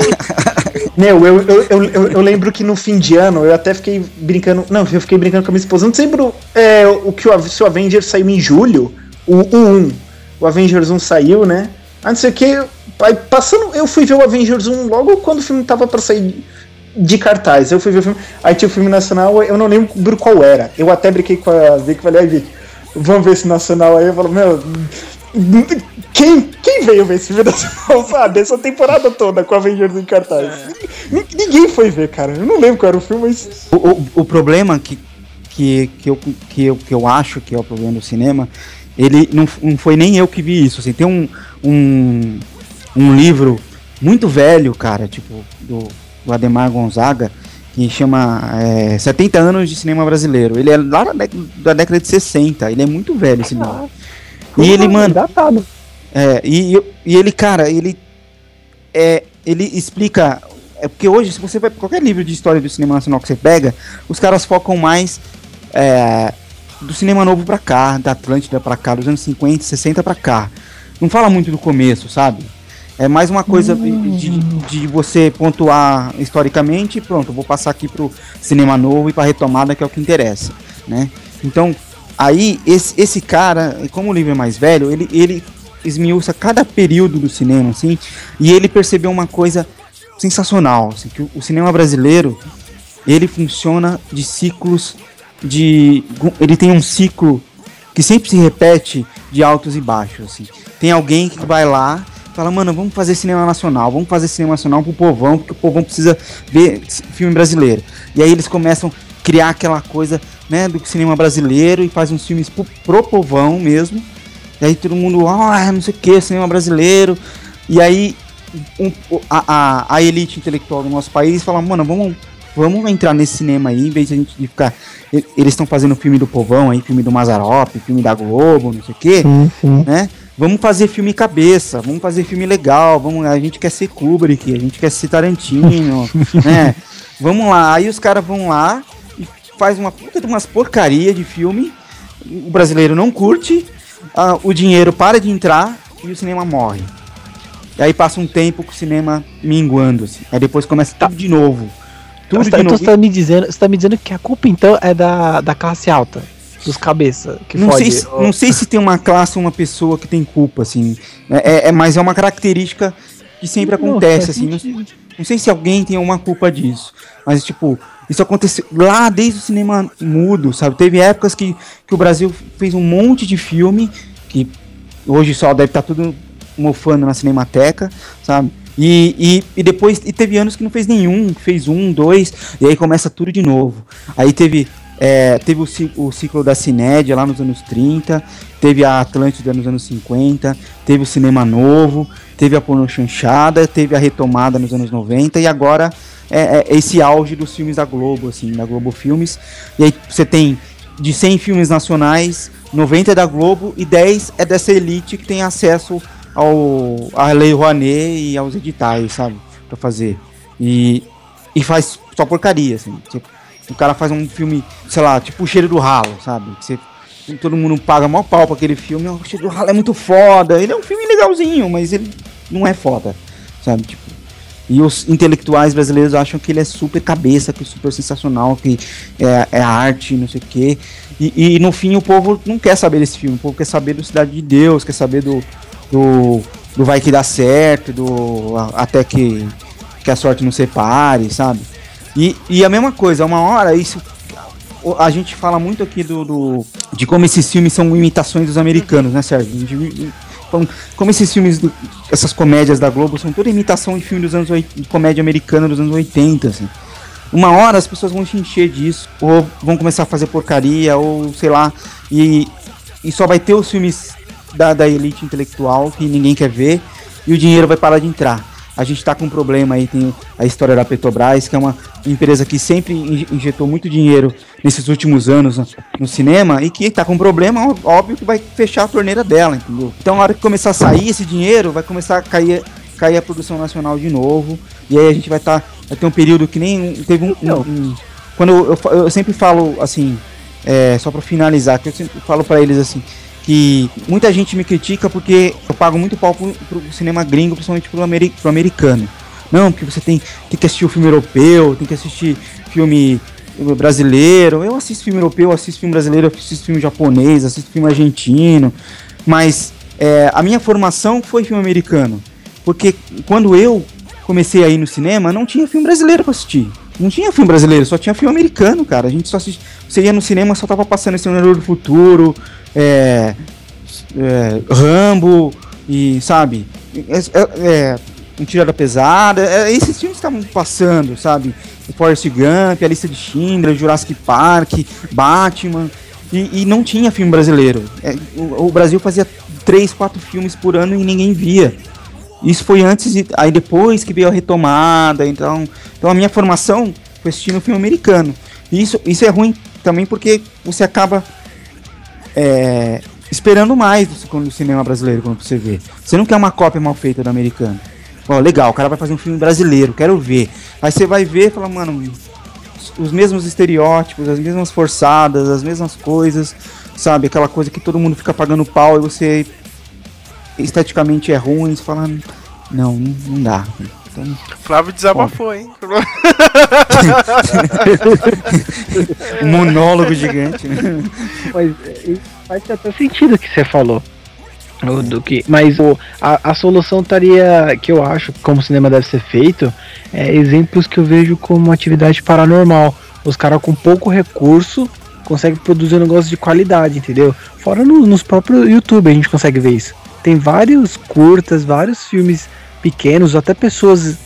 (laughs) Meu, eu, eu, eu, eu, eu lembro que no fim de ano eu até fiquei brincando. Não, eu fiquei brincando com a minha esposa. Não lembro é, o que o, se o Avengers saiu em julho, o, o 1. O Avengers 1 saiu, né? Ah, não sei o que. Passando, eu fui ver o Avengers 1 logo quando o filme tava pra sair de cartaz. Eu fui ver o filme. Aí tinha o filme nacional, eu não lembro qual era. Eu até brinquei com a Vic e falei, aí Vic, vamos ver esse nacional aí. Eu falo, meu. Quem, quem veio ver esse filme (laughs) nacional, sabe? Essa temporada toda com Avengers em cartaz. Ni- Ninguém foi ver, cara. Eu não lembro qual era o filme, mas. O, o, o problema que, que, que, eu, que, eu, que eu acho que é o problema do cinema, ele não, não foi nem eu que vi isso. Assim, tem um, um, um livro muito velho, cara, tipo, do, do Ademar Gonzaga, que chama é, 70 anos de cinema brasileiro. Ele é lá da, da década de 60, ele é muito velho esse livro. E ele, mano. Datado. É, e, e ele, cara, ele. É, ele explica. É porque hoje, se você vai qualquer livro de história do cinema nacional que você pega, os caras focam mais é, do cinema novo pra cá, da Atlântida pra cá, dos anos 50, 60 pra cá. Não fala muito do começo, sabe? É mais uma coisa de, de você pontuar historicamente e pronto, vou passar aqui pro cinema novo e pra retomada, que é o que interessa, né? Então, aí, esse, esse cara, como o livro é mais velho, ele, ele esmiuça cada período do cinema, assim, e ele percebeu uma coisa sensacional, assim, que o, o cinema brasileiro, ele funciona de ciclos de... ele tem um ciclo que sempre se repete de altos e baixos, assim. Tem alguém que vai lá fala, mano, vamos fazer cinema nacional, vamos fazer cinema nacional pro povão, porque o povão precisa ver filme brasileiro. E aí eles começam a criar aquela coisa, né, do cinema brasileiro e fazem uns filmes pro, pro povão mesmo. E aí todo mundo, ah, não sei o que, cinema brasileiro. E aí um- a, a, a elite intelectual do nosso país fala, mano, vamos, vamos entrar nesse cinema aí, em vez de a gente ficar. Eles estão fazendo filme do povão aí, filme do Mazarop, filme da Globo, não sei o sim. né? Vamos fazer filme cabeça, vamos fazer filme legal, vamos, a gente quer ser Kubrick, a gente quer ser Tarantino, (laughs) né? Vamos lá, aí os caras vão lá e faz uma puta de umas porcaria de filme, o brasileiro não curte, o dinheiro para de entrar e o cinema morre. E aí passa um tempo com o cinema minguando, assim. Aí depois começa tudo de novo. Tudo Você tá, de então novo. você tá me dizendo, você tá me dizendo que a culpa então é da, da classe alta, dos cabeça, que não, fode. sei se, não sei se tem uma classe ou uma pessoa que tem culpa, assim. É, é- é- mas é uma característica que sempre Não, acontece, assim. Não, não sei se alguém tem uma culpa disso. Mas, tipo, isso aconteceu lá desde o cinema mudo, sabe? Teve épocas que, que o Brasil fez um monte de filme, que hoje só deve estar tudo mofando na Cinemateca, sabe? E, e, e depois e teve anos que não fez nenhum, fez um, dois, e aí começa tudo de novo. Aí teve, é, teve o, o ciclo da Cinédia lá nos anos 30, teve a Atlântida nos anos 50, teve o Cinema Novo, teve a Porno Chanchada, teve a retomada nos anos 90 e agora é, é esse auge dos filmes da Globo, assim, da Globo Filmes. E aí você tem de 100 filmes nacionais, 90 é da Globo e 10 é dessa elite que tem acesso ao à Lei Rouanet e aos editais, sabe? Pra fazer. E, e faz só porcaria, assim. Tipo, o cara faz um filme, sei lá, tipo o cheiro do ralo, sabe? Que você, todo mundo paga maior pau pra aquele filme. "Ah, O cheiro do ralo é muito foda. Ele é um filme legalzinho, mas ele não é foda. sabe? Tipo, e os intelectuais brasileiros acham que ele é super cabeça, que é super sensacional, que é, é arte, não sei o quê. E, e no fim o povo não quer saber desse filme, o povo quer saber do Cidade de Deus, quer saber do, do, do vai que dá certo, do até que, que a sorte não separe, sabe? E, e a mesma coisa, uma hora isso. A gente fala muito aqui do, do- de como esses filmes são imitações dos americanos, né, Sérgio? Gente- então, como esses filmes, do- essas comédias da Globo são toda imitação de filme dos anos de comédia americana dos anos 80, assim. Uma hora as pessoas vão se encher disso, ou vão começar a fazer porcaria, ou sei lá, e, e só vai ter os filmes da, da elite intelectual que ninguém quer ver, e o dinheiro vai parar de entrar. A gente tá com um problema aí, tem a história da Petrobras, que é uma empresa que sempre inje- injetou muito dinheiro nesses últimos anos no, cinema e que tá com um problema, óbvio que vai fechar a torneira dela, entendeu? Então, na hora que começar a sair esse dinheiro, vai começar a cair, cair a produção nacional de novo, e aí a gente vai, tá, vai ter um período que nem. Teve um. um- um- quando eu, eu eu sempre falo assim, é, só pra finalizar, que eu sempre falo pra eles assim, que muita gente me critica porque eu pago muito pau pro, pro cinema gringo, principalmente pro, ameri pro americano. Não, porque você tem, tem que assistir o filme europeu, tem que assistir filme brasileiro. Eu assisto filme europeu, assisto filme brasileiro, assisto filme japonês, assisto filme argentino. Mas é, a minha formação foi filme americano. Porque quando eu comecei a ir no cinema, não tinha filme brasileiro pra assistir. Não tinha filme brasileiro, só tinha filme americano, cara. A gente só assistia. Você ia no cinema, só tava passando Exterminador do Futuro, é, é, Rambo, e sabe? É, é, é, um Tirada Pesada. É, esses filmes estavam passando, sabe? Forrest Gump, A Lista de Schindler, Jurassic Park, Batman. E, e não tinha filme brasileiro. O, o Brasil fazia três, quatro filmes por ano e ninguém via. Isso foi antes, de, aí depois que veio a retomada. Então, então a minha formação foi assistindo filme americano. Isso, isso é ruim também porque você acaba é, esperando mais do, cinema brasileiro quando você vê. Você não quer uma cópia mal feita do americano. Ó, legal, o cara vai fazer um filme brasileiro, quero ver. Aí você vai ver e fala, mano, os- os mesmos estereótipos, as mesmas forçadas, as mesmas coisas, sabe? Aquela coisa que todo mundo fica pagando pau e você esteticamente é ruim, você fala, não, não dá. Então, Flávio desabafou, hein? (laughs) (laughs) um monólogo gigante, né? Mas faz até sentido o que você falou. Do que, mas o, a, a solução estaria, que eu acho, como o cinema deve ser feito, é exemplos que eu vejo como atividade paranormal. Os caras com pouco recurso conseguem produzir um negócio de qualidade, entendeu? Fora no- nos próprios YouTube a gente consegue ver isso. Tem vários curtas, vários filmes pequenos, até pessoas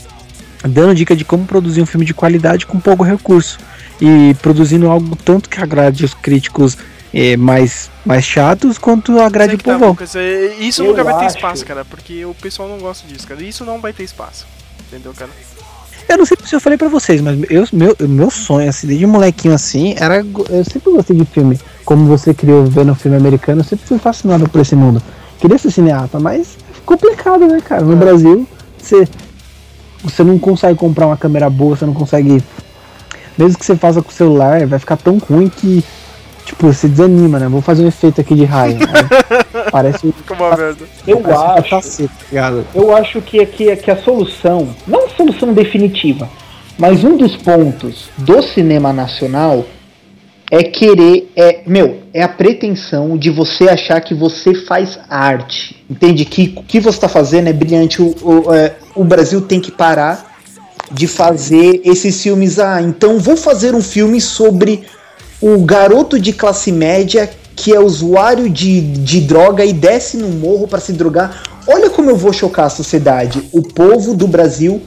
dando dica de como produzir um filme de qualidade com pouco recurso e produzindo algo tanto que agrade os críticos eh, mais, mais chatos quanto agrade o Tá, povão. Lucas, é, isso Eu nunca vai ter espaço, cara, porque o pessoal não gosta disso, cara. Isso não vai ter espaço. Entendeu, cara? Eu não sei se eu falei pra vocês, mas eu, meu, meu sonho, assim, desde molequinho assim, era. Eu sempre gostei de filme. Como você criou vendo filme americano, eu sempre fui fascinado por esse mundo. Queria ser cineasta, mas é complicado, né, cara? No Brasil, você, você não consegue comprar uma câmera boa, você não consegue. Mesmo que você faça com o celular, vai ficar tão ruim que. Tipo, você desanima, né? Vou fazer um efeito aqui de raio. Aí (laughs) parece. Como uma merda. Eu parece acho, tá ligado? eu acho que, que, que a solução, não a solução definitiva, mas um dos pontos do cinema nacional é querer, é, meu, é a pretensão de você achar que você faz arte. Entende? Que o que você está fazendo é brilhante. O, o, é, o Brasil tem que parar de fazer esses filmes. Ah, então vou fazer um filme sobre o garoto de classe média que é usuário de, de droga e desce no morro para se drogar. Olha como eu vou chocar a sociedade. O povo do Brasil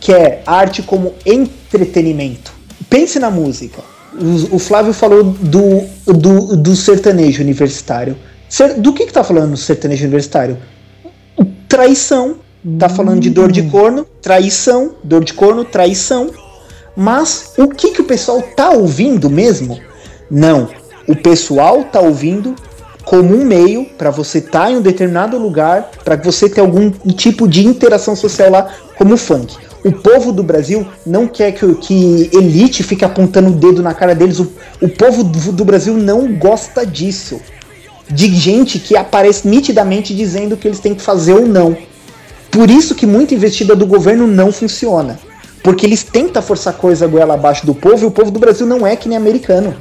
quer arte como entretenimento. Pense na música. O, o Flávio falou do, do, do sertanejo universitário. Do que, que tá falando no sertanejo universitário? Traição. Tá falando de dor de corno, traição, dor de corno, traição. Mas o que, que o pessoal tá ouvindo mesmo? Não. O pessoal tá ouvindo como um meio para você estar em um determinado lugar, para você ter algum tipo de interação social lá, como o funk. O povo do Brasil não quer que, que elite fique apontando o dedo na cara deles. O, o povo do, Brasil não gosta disso. De gente que aparece nitidamente dizendo o que eles têm que fazer ou não. Por isso que muita investida do governo não funciona. Porque eles tentam forçar coisa goela abaixo do povo e o povo do Brasil não é que nem americano.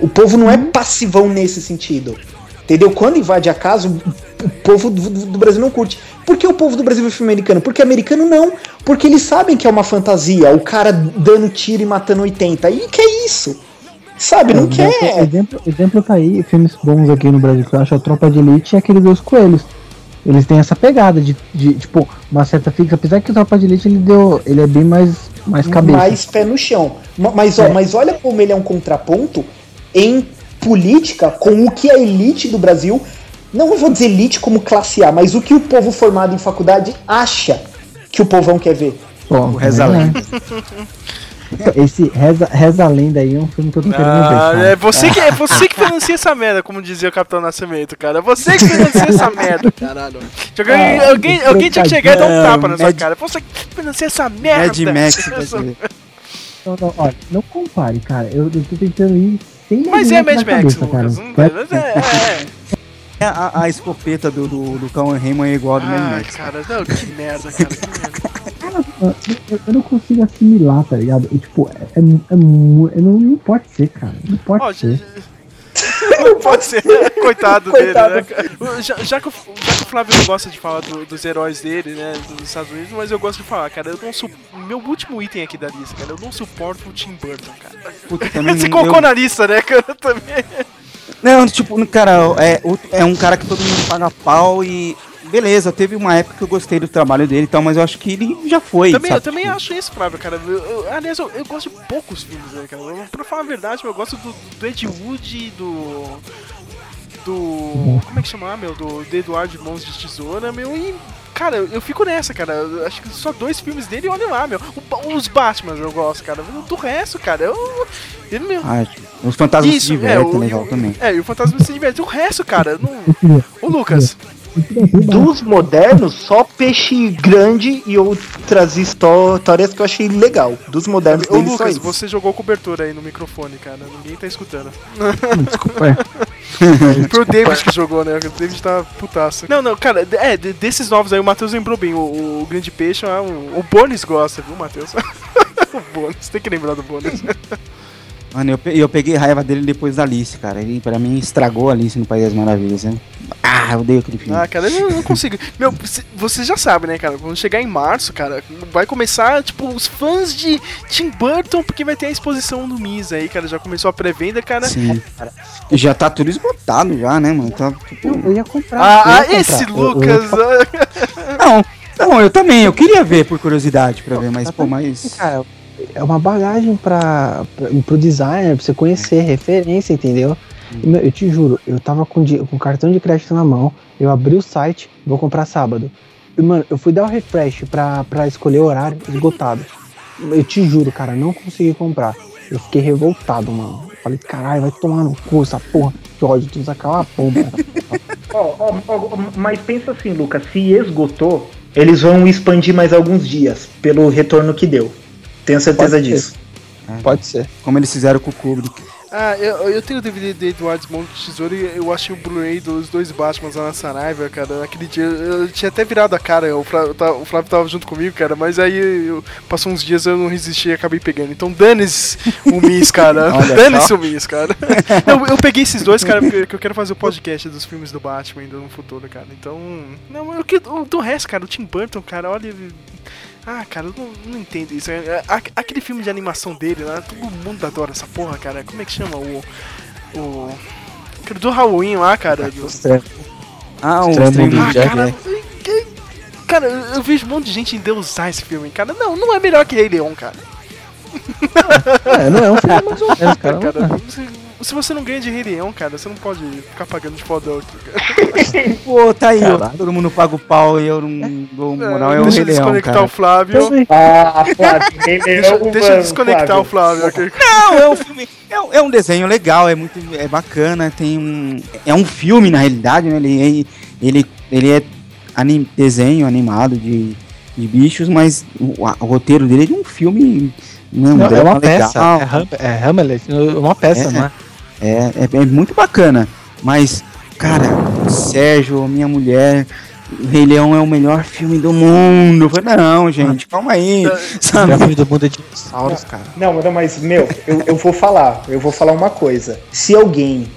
O povo não é passivão nesse sentido. Entendeu? Quando invade a casa, o o povo do, do- Brasil não curte. Por que o povo do Brasil vê filme americano? Porque americano não. Porque eles sabem que é uma fantasia. O cara dando tiro e matando 80. E que é isso? Sabe? Não exemplo, quer. Exemplo, exemplo tá aí, filmes bons aqui no Brasil que eu acho a Tropa de Elite e aquele dos Coelhos. Eles têm essa pegada de, de, tipo, uma certa fixa, apesar que o Tropa de Elite ele deu. ele é bem mais, mais cabeça. mais pé no chão. Ma- Mas, ó, É. mas olha como ele é um contraponto em política com o que a elite do Brasil, não vou dizer elite como classe A, mas o que o povo formado em faculdade acha que o povão quer ver. Pô, O Reza é. Além. (laughs) Esse Reza, Reza Lenda aí é um filme que eu tô querendo ver. Ah, cara. é você que, é você que financia essa merda, como dizia o Capitão Nascimento, cara. Você que financia essa merda, caralho. Alguém, Ah, alguém, alguém tinha que chegar e dar um tapa na sua Mad- cara. Você que financia essa merda. Mad Max Essa-. Não, não, olha, não compare, cara. Eu, eu tô tentando ir sem Mas é Mad Max, cabeça, cara. Lucas. Não, mas é, é. É, A, a escopeta do, do, do Cauan Raymond é igual a do Mad Ai, Max. cara, não, que merda, cara. Que merda. Eu, não consigo assimilar, tá ligado? E, tipo, é, é, é eu não, não pode ser, cara. Não pode Ó, ser. (laughs) Não pode ser. Coitado, (laughs) Coitado. dele, né? cara? Já, já, que o, já que o Flávio não gosta de falar do- dos heróis dele, né? Dos Estados Unidos, mas eu gosto de falar, cara. Eu não su- Meu último item aqui da lista, cara. Eu não suporto o Tim Burton, cara. Puta, também Você colocou eu- na lista, né, cara? (laughs) Também. Não, tipo, cara, é, é um cara que todo mundo paga pau e. Beleza, teve uma época que eu gostei do trabalho dele e tal, mas eu acho que ele já foi. Também, eu sabe? também acho isso, Flávio, cara. Eu- eu- aliás, eu, eu gosto de poucos filmes, né, cara. Eu, pra falar a verdade, eu gosto do, do Ed Wood do. Do. Como é que chama, meu? Do, do Eduardo de Mãos de Tesoura, meu. E. Cara, eu, fico nessa, cara. Eu acho que só dois filmes dele e olha lá, meu. O os Batman eu gosto, cara. Do resto, cara, eu. Ele, meu. Ah, os fantasmas Isso, se é, divertem, o- legal o- também. É, e o Fantasma se diverte. O resto, cara, não. Ô, Lucas. Dos modernos, só Peixe Grande e outras histórias que eu achei legal. Dos modernos, Ô, Lucas, você jogou cobertura aí no microfone, cara. Ninguém tá escutando. Desculpa. (laughs) Foi o David que jogou, né? O David tá putaço. Não, não, cara, é, de- desses novos aí, o Matheus lembrou bem. O, o Grande Peixe, o, o Bones gosta, viu, Matheus? (laughs) o Bones, tem que lembrar do Bones. (laughs) Mano, eu, eu peguei raiva dele depois da Alice, cara. Ele, pra mim, estragou a Alice no País das Maravilhas, né? Ah, eu odeio aquele filme. ah, cara, eu não consigo. (laughs) Meu, você já sabe, né, cara? Quando chegar em março, cara, vai começar, tipo, os fãs de Tim Burton, porque vai ter a exposição do Miz aí, cara. Já começou a pré-venda, cara. Sim. Já tá tudo esgotado já, né, mano? Tá, tipo... Eu ia comprar. Ah, ia ah, comprar. esse Eu- eu- Lucas. Não, não, eu também. Eu queria ver por curiosidade pra ver, mas, pô, mas... Cara, é uma bagagem pra, pro designer, pra você conhecer, referência, entendeu? Meu, eu te juro, eu tava com, com cartão de crédito na mão, eu abri o site, vou comprar sábado. E, mano, eu fui dar o refresh pra, pra escolher o horário, esgotado. Eu te juro, cara, não consegui comprar. Eu fiquei revoltado, mano. Eu Falei, caralho, vai tomar no cu essa porra. Que ódio, tu sacar uma pomba. (laughs) Ó, ó, ó, mas pensa assim, Lucas, se esgotou, eles vão expandir mais alguns dias, pelo retorno que deu. Tenho certeza Pode ser. disso. Pode ser. Como eles fizeram com o Kubrick. Ah, eu, eu tenho o DVD de Eduardo Mão de Tesouro e eu achei o Blu-ray dos dois Batmans lá na Saraiva, cara. Naquele dia eu tinha até virado a cara, o Flávio, tá- o Flávio tava junto comigo, cara, mas aí eu, passou uns dias eu não resisti e acabei pegando. Então dane-se o (laughs) Miss, cara. Dane-se o Miss, cara. (laughs) Não, eu peguei esses dois, cara, porque que eu quero fazer o podcast dos filmes do Batman ainda no futuro, cara. Então. Não, eu, que- o- do resto, cara, o Tim Burton, cara, olha. Ah, cara, eu não, não entendo isso. É, Aquele filme de animação dele lá, todo mundo adora essa porra, cara. Como é que chama o. O. aquele Do Halloween lá, cara. Do... Ah, o Mundo Ah, de Jack, cara, é. cara, eu eu vejo um monte de gente endeusar esse filme, cara. Não, não é melhor que Rei Leão, cara. É, não é um filme mais ou menos, cara. cara se, você não ganha de Rei Leão, cara, você não pode ficar pagando de fodão aqui, cara. (laughs) Pô, tá aí, ó. Todo mundo paga o pau e eu não dou moral. É o Deixa Rei eu desconectar cara. o Flávio. Ah, Flávio, Deixa, deixa eu desconectar o Flávio. aqui. (laughs) Não, é um filme. É, um- é um desenho legal, é muito é bacana, tem um. É um filme na realidade, né? Ele, ele, ele é anim, desenho animado de, de bichos, mas o, a- o roteiro dele é de um filme. Não, Não, é uma peça. legal. É, Ham- é Hamlet, uma peça, É. né? É, é, é muito bacana. Mas, cara, Sérgio, minha mulher, o Rei Leão é o melhor filme do mundo. Eu falei, não, gente, calma aí. Sabe? O filme do mundo é dinossauros, cara. Não, não, mas, meu, eu, eu vou falar, eu vou falar uma coisa. Se alguém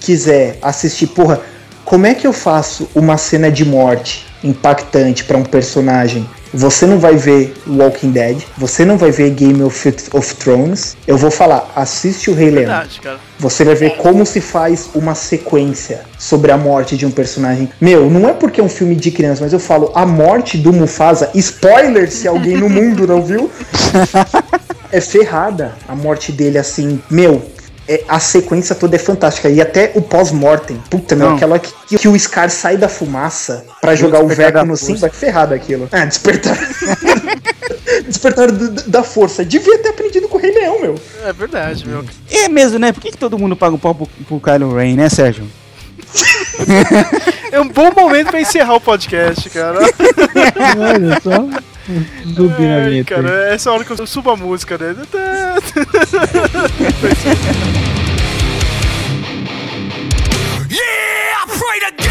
quiser assistir, porra, como é que eu faço uma cena de morte impactante pra um personagem? Você não vai ver Walking Dead, você não vai ver Game of, of Thrones. Eu vou falar, assiste o Rei Leão. Verdade, cara. Você vai ver como se faz uma sequência sobre a morte de um personagem. Meu, não é porque é um filme de criança, mas eu falo, a morte do Mufasa, spoiler se alguém no mundo não viu, (laughs) é ferrada a morte dele assim. Meu, é- a sequência toda é fantástica. E até o pós-mortem. Puta, meu, Não. aquela que, que o Scar sai da fumaça pra jogar o da no. Simba, é ferrado aquilo. Ah, despertar. (laughs) despertar da força. Devia ter aprendido com o Rei Leão, meu. É verdade, meu. É mesmo, né? Por que, que todo mundo paga o pau pro, pro Kylo Ren, né, Sérgio? (laughs) É um bom momento pra encerrar o podcast, cara. Olha só. Zumbi na Ai, vinheta. cara, essa hora que eu subo a música, né? (laughs) Yeah, I pray to God,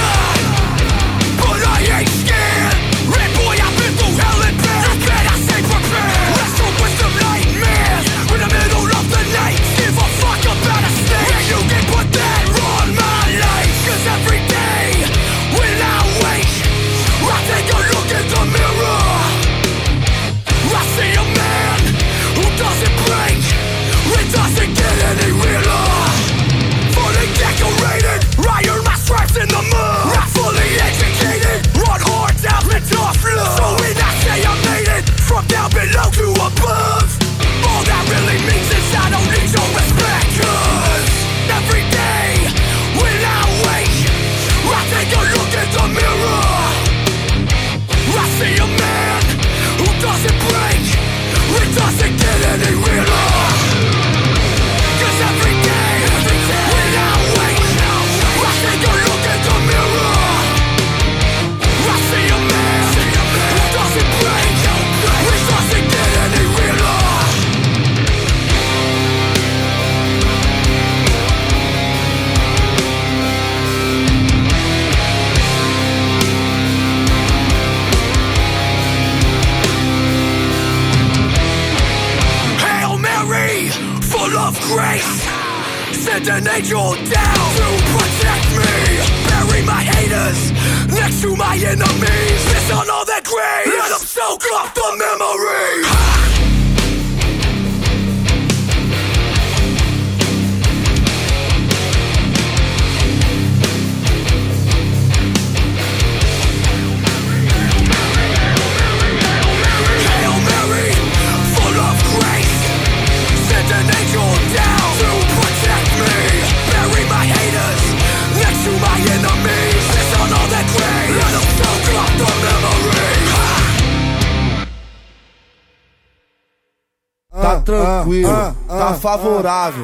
grace. Send an angel down to protect me. Bury my haters next to my enemies. Piss on all their graves. Let them soak up the memory. Tranquilo, tá favorável.